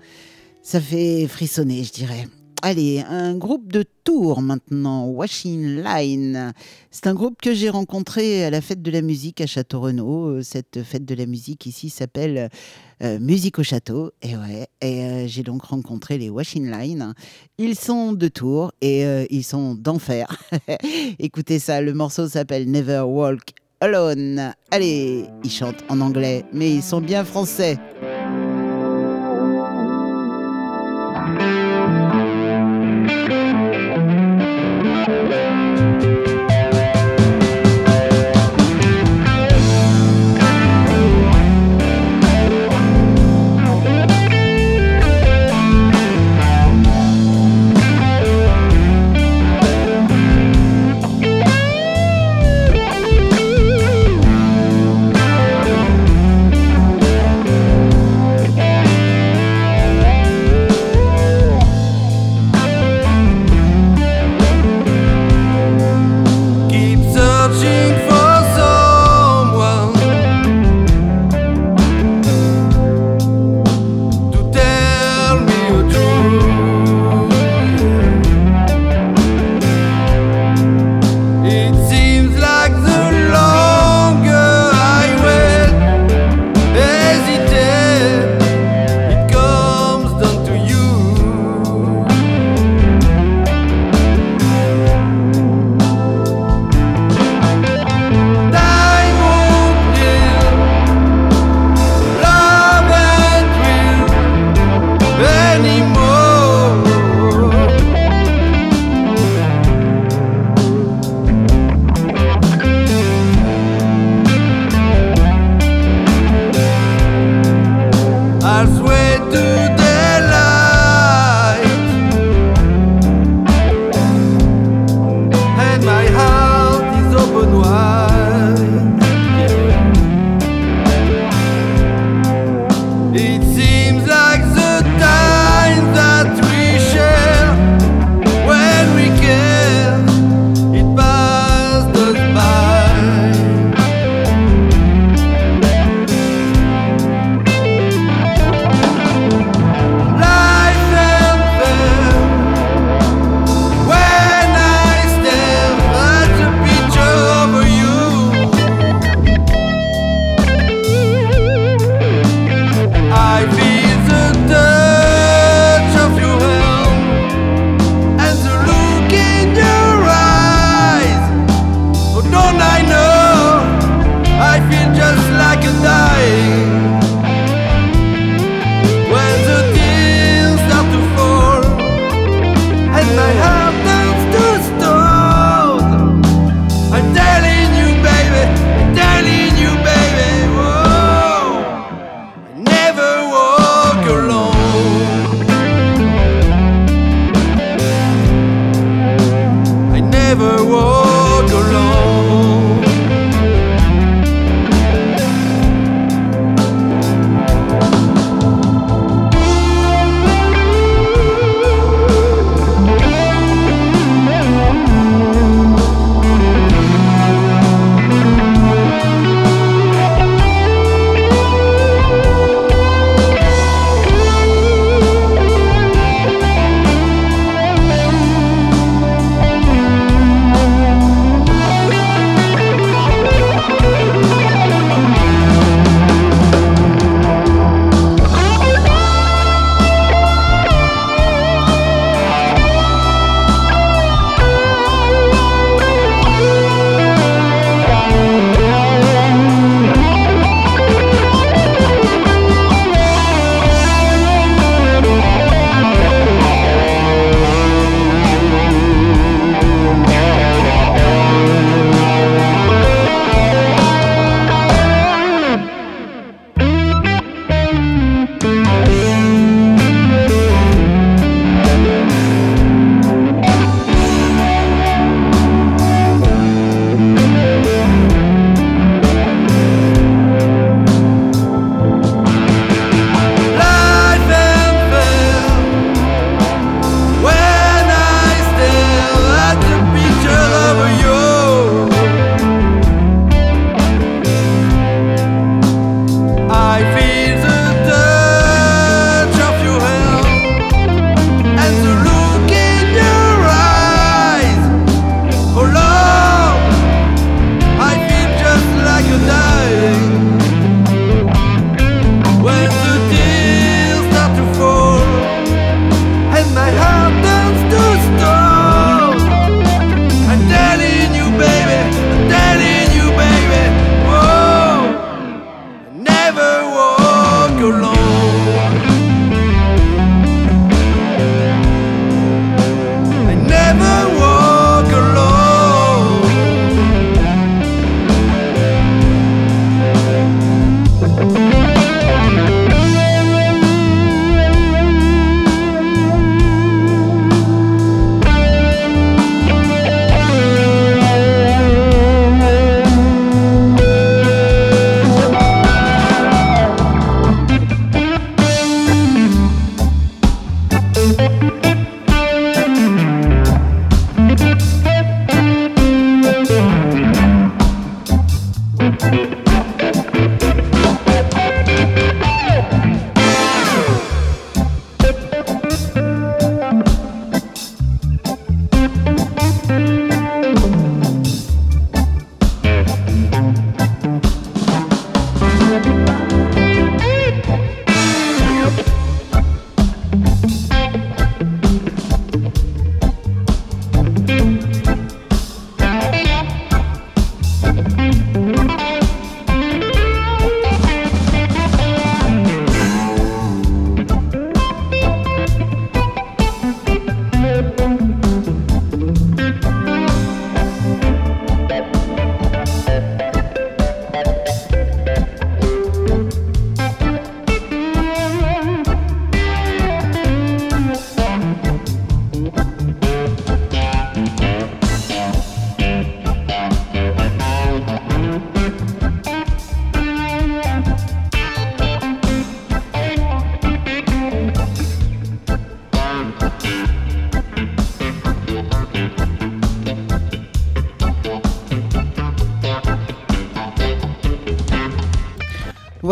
Ça fait frissonner, je dirais. Allez, un groupe de Tours maintenant, Washing Line. C'est un groupe que j'ai rencontré à la fête de la musique à Château-Renaud. Euh, Cette fête de la musique ici s'appelle euh, Musique au Château. Et ouais, et euh, j'ai donc rencontré les Washing Line. Ils sont de Tours et euh, ils sont d'enfer. Écoutez ça, le morceau s'appelle Never Walk Alone. Allez, ils chantent en anglais, mais ils sont bien français.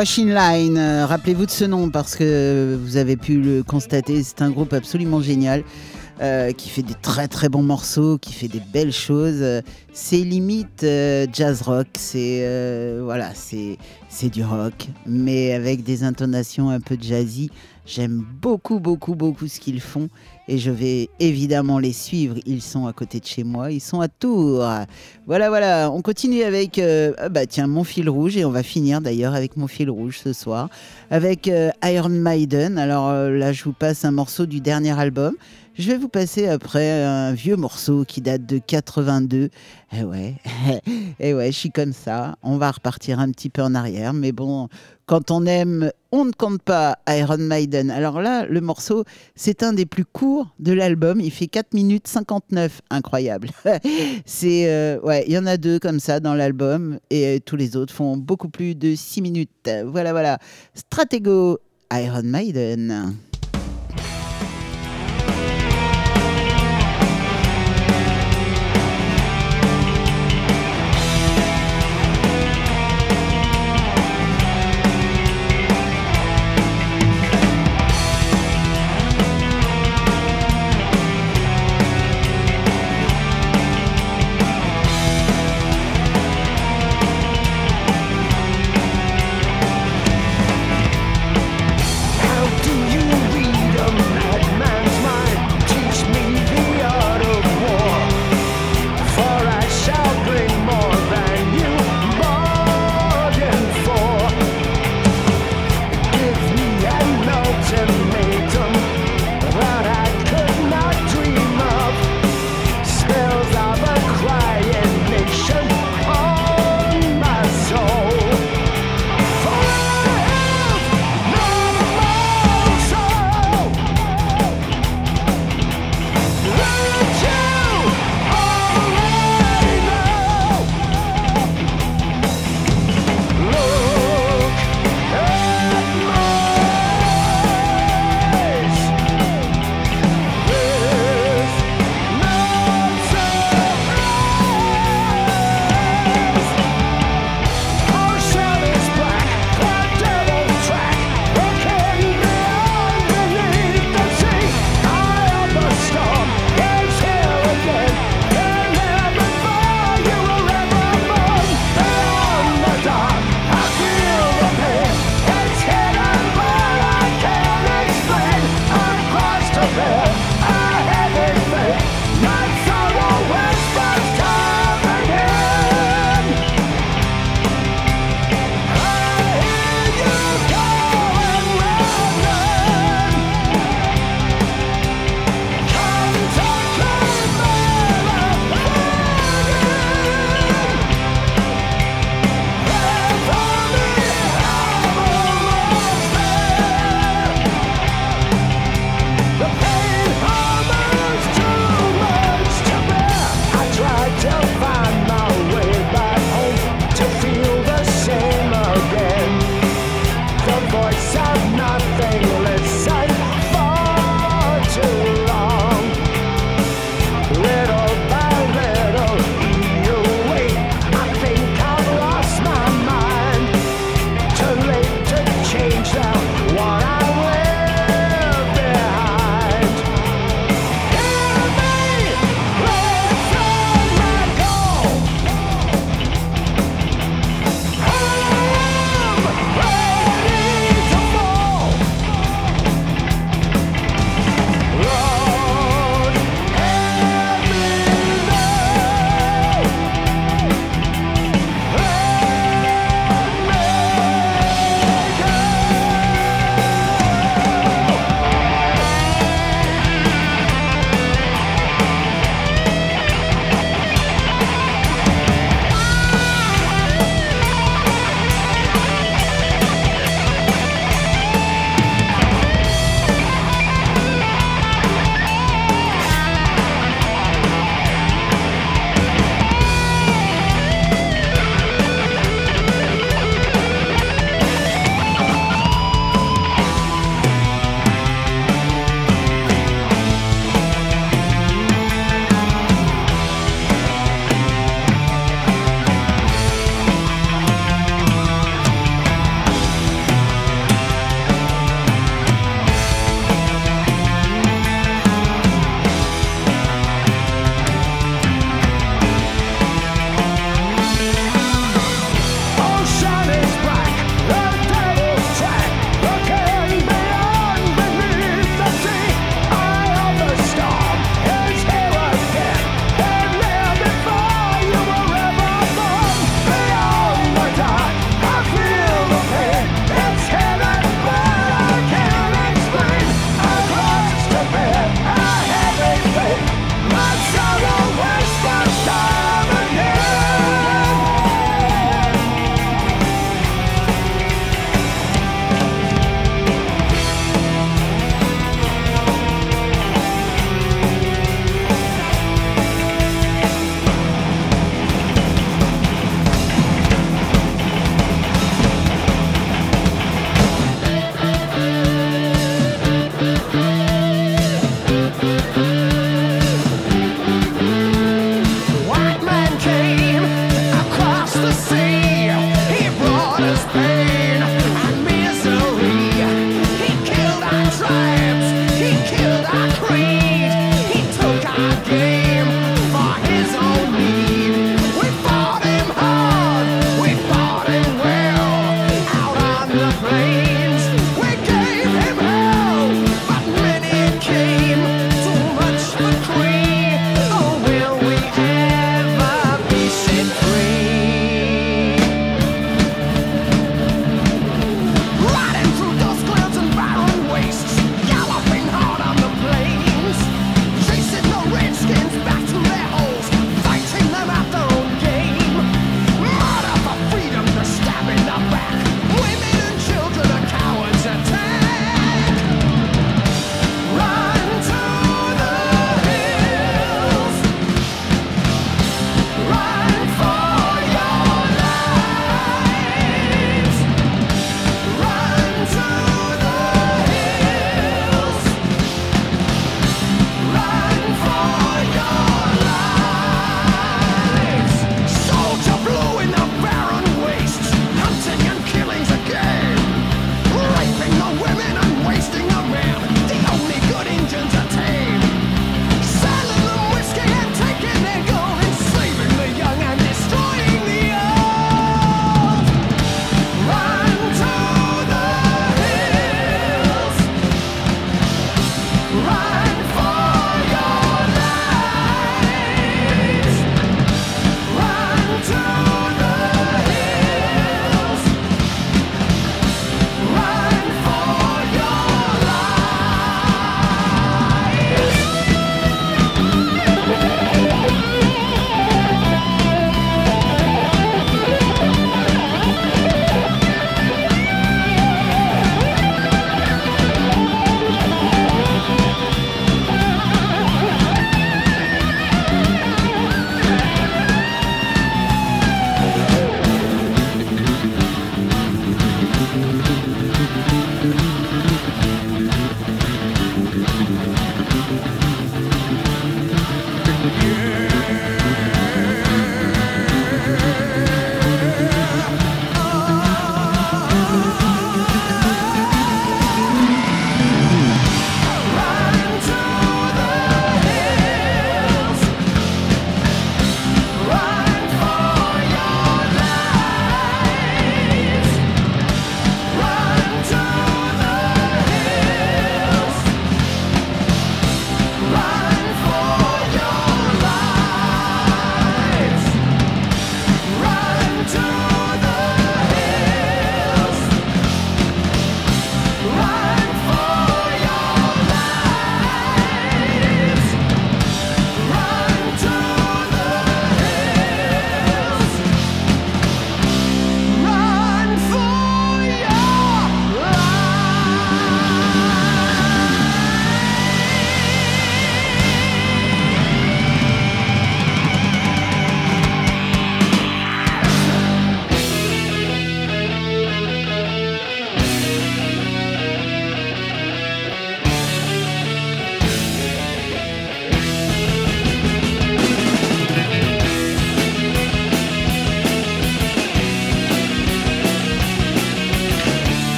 Washing Line, euh, rappelez-vous de ce nom parce que vous avez pu le constater, c'est un groupe absolument génial. euh, qui fait des très très bons morceaux, qui fait des belles choses. C'est limite euh, jazz rock, c'est voilà, c'est c'est du rock, mais avec des intonations un peu jazzy. J'aime beaucoup beaucoup beaucoup ce qu'ils font et je vais évidemment les suivre. Ils sont à côté de chez moi, ils sont à Tours. Voilà voilà, on continue avec euh, ah bah tiens mon fil rouge et on va finir d'ailleurs avec mon fil rouge ce soir avec euh, Iron Maiden. Alors euh, là je vous passe un morceau du dernier album. Je vais vous passer après un vieux morceau qui date de 82. Eh ouais, eh ouais, je suis comme ça. On va repartir un petit peu en arrière, mais bon, quand on aime, on ne compte pas Iron Maiden. Alors là, le morceau, c'est un des plus courts de l'album. Il fait 4 minutes 59. Incroyable. c'est, euh, ouais, il y en a deux comme ça dans l'album et euh, tous les autres font beaucoup plus de 6 minutes. Voilà, voilà. Stratego, Iron Maiden.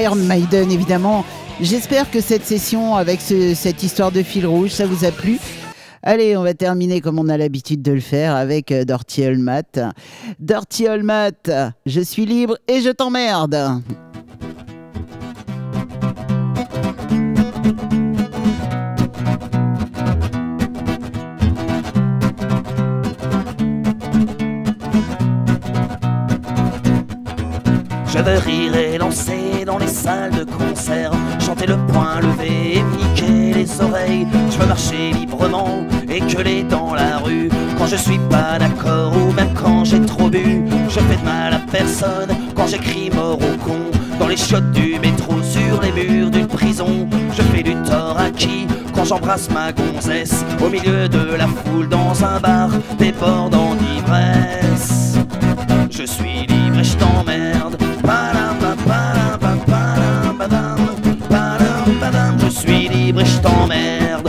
Iron Maiden évidemment. J'espère que cette session avec ce- cette histoire de fil rouge, ça vous a plu. Allez, on va terminer comme on a l'habitude de le faire avec euh, Matt. Dirty Old Matt, je suis libre et je t'emmerde. Je rire et lancer dans les salles de concert, chanter le poing levé et niquer les oreilles. Je veux marcher librement et gueuler dans la rue quand je suis pas d'accord ou même quand j'ai trop bu. Je fais de mal à personne quand j'écris mort au con dans les chiottes du métro sur les murs d'une prison. Je fais du tort à qui? Quand j'embrasse ma gonzesse au milieu de la foule dans un bar débordant d'ivresse. Je suis libre et je t'emmerde. Je t'emmerde.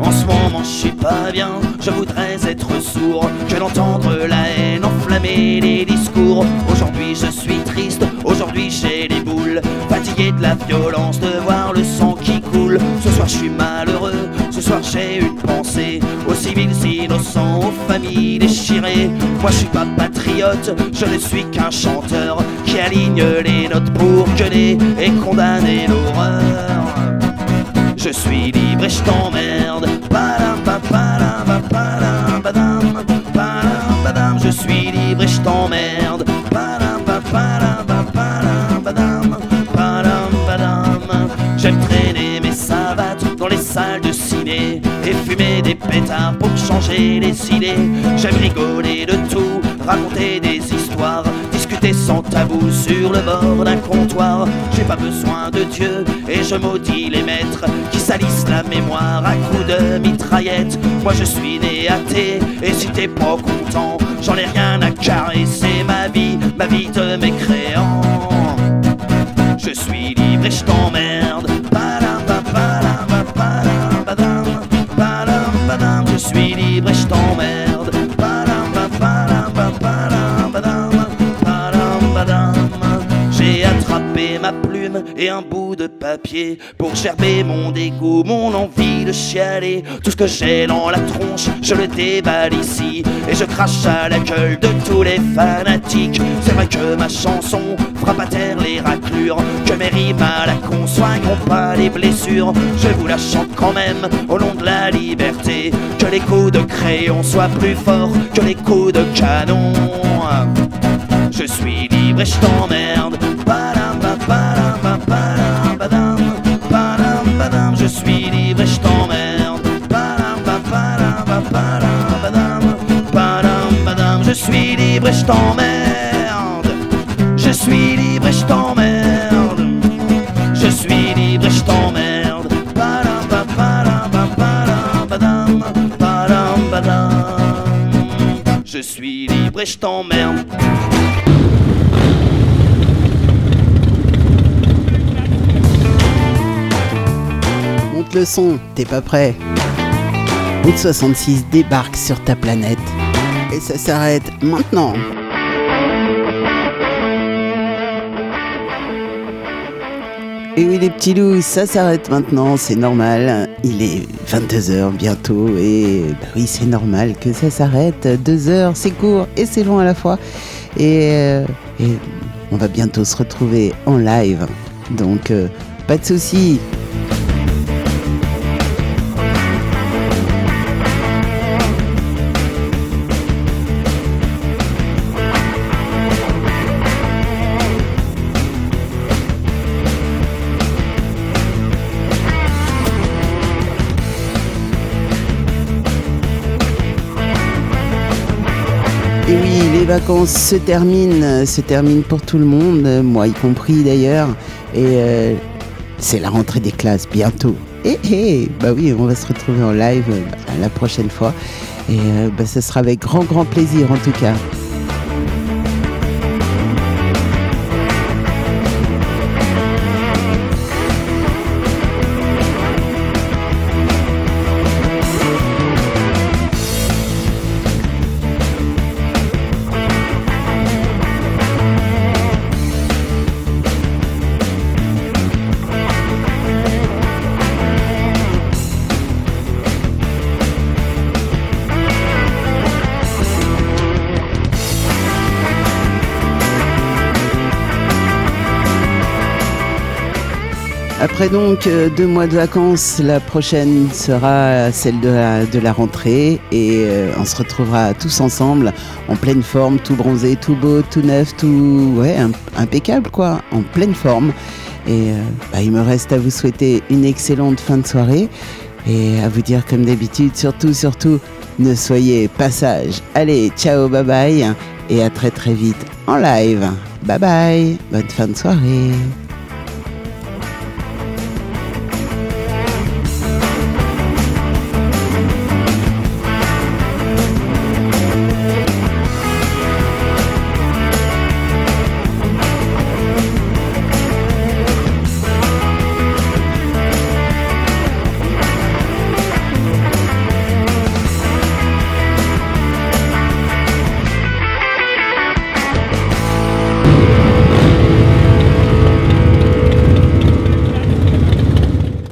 En ce moment, je suis pas bien. Je voudrais être sourd que d'entendre la haine enflammer les discours. Aujourd'hui, je suis triste. Aujourd'hui, j'ai les boules. Fatigué de la violence, de voir le sang Ce soir, je suis malheureux. Ce soir, j'ai une pensée aux civils innocents, aux familles déchirées. Moi, je suis pas patriote. Je ne suis qu'un chanteur qui aligne les notes pour gueuler et condamner l'horreur. Je suis libre et je t'emmerde. Padam. Je suis des pétards pour changer les idées. J'aime rigoler de tout, raconter des histoires, discuter sans tabou sur le bord d'un comptoir. J'ai pas besoin de Dieu et je maudis les maîtres qui salissent la mémoire à coups de mitraillette. Moi je suis né athée et si t'es pas content, j'en ai rien à carrer. C'est ma vie, ma vie de mécréant. Je suis libre et je t'emmerde. Ma plume et un bout de papier pour gerber mon dégoût, mon envie de chialer. Tout ce que j'ai dans la tronche, je le déballe ici et je crache à la gueule de tous les fanatiques. C'est vrai que ma chanson frappe à terre les raclures, que mes rimes à la con soigneront pas les blessures. Je vous la chante quand même au nom de la liberté, que les coups de crayon soient plus forts que les coups de canon. Je suis libre et je t'emmerde. Suis libre et je t'emmerde. Je suis libre et je t'emmerde. Je suis libre et je t'emmerde. Je suis libre et je t'emmerde. Je suis libre et je t'emmerde. Le son, t'es pas prêt. Route 66 débarque sur ta planète. Et ça s'arrête maintenant. Et oui les petits loups, ça s'arrête maintenant, c'est normal. Il est 22h bientôt et bah oui c'est normal que ça s'arrête. Deux heures, c'est court et c'est long à la fois. Et, euh, on va bientôt se retrouver en live. Donc euh, pas de soucis. Vacances se terminent, se terminent pour tout le monde, moi y compris d'ailleurs. Et euh, c'est la rentrée des classes bientôt. Et, et bah oui, on va se retrouver en live bah, la prochaine fois. Et euh, bah, ce sera avec grand grand plaisir en tout cas. Donc euh, deux mois de vacances, la prochaine sera celle de la, rentrée et euh, on se retrouvera tous ensemble en pleine forme, tout bronzé, tout beau, tout neuf, tout ouais, im- impeccable quoi, en pleine forme. Et euh, bah, il me reste à vous souhaiter une excellente fin de soirée et à vous dire comme d'habitude, surtout, surtout, ne soyez pas sages. Allez, ciao, bye bye et à très très vite en live. Bye bye, bonne fin de soirée.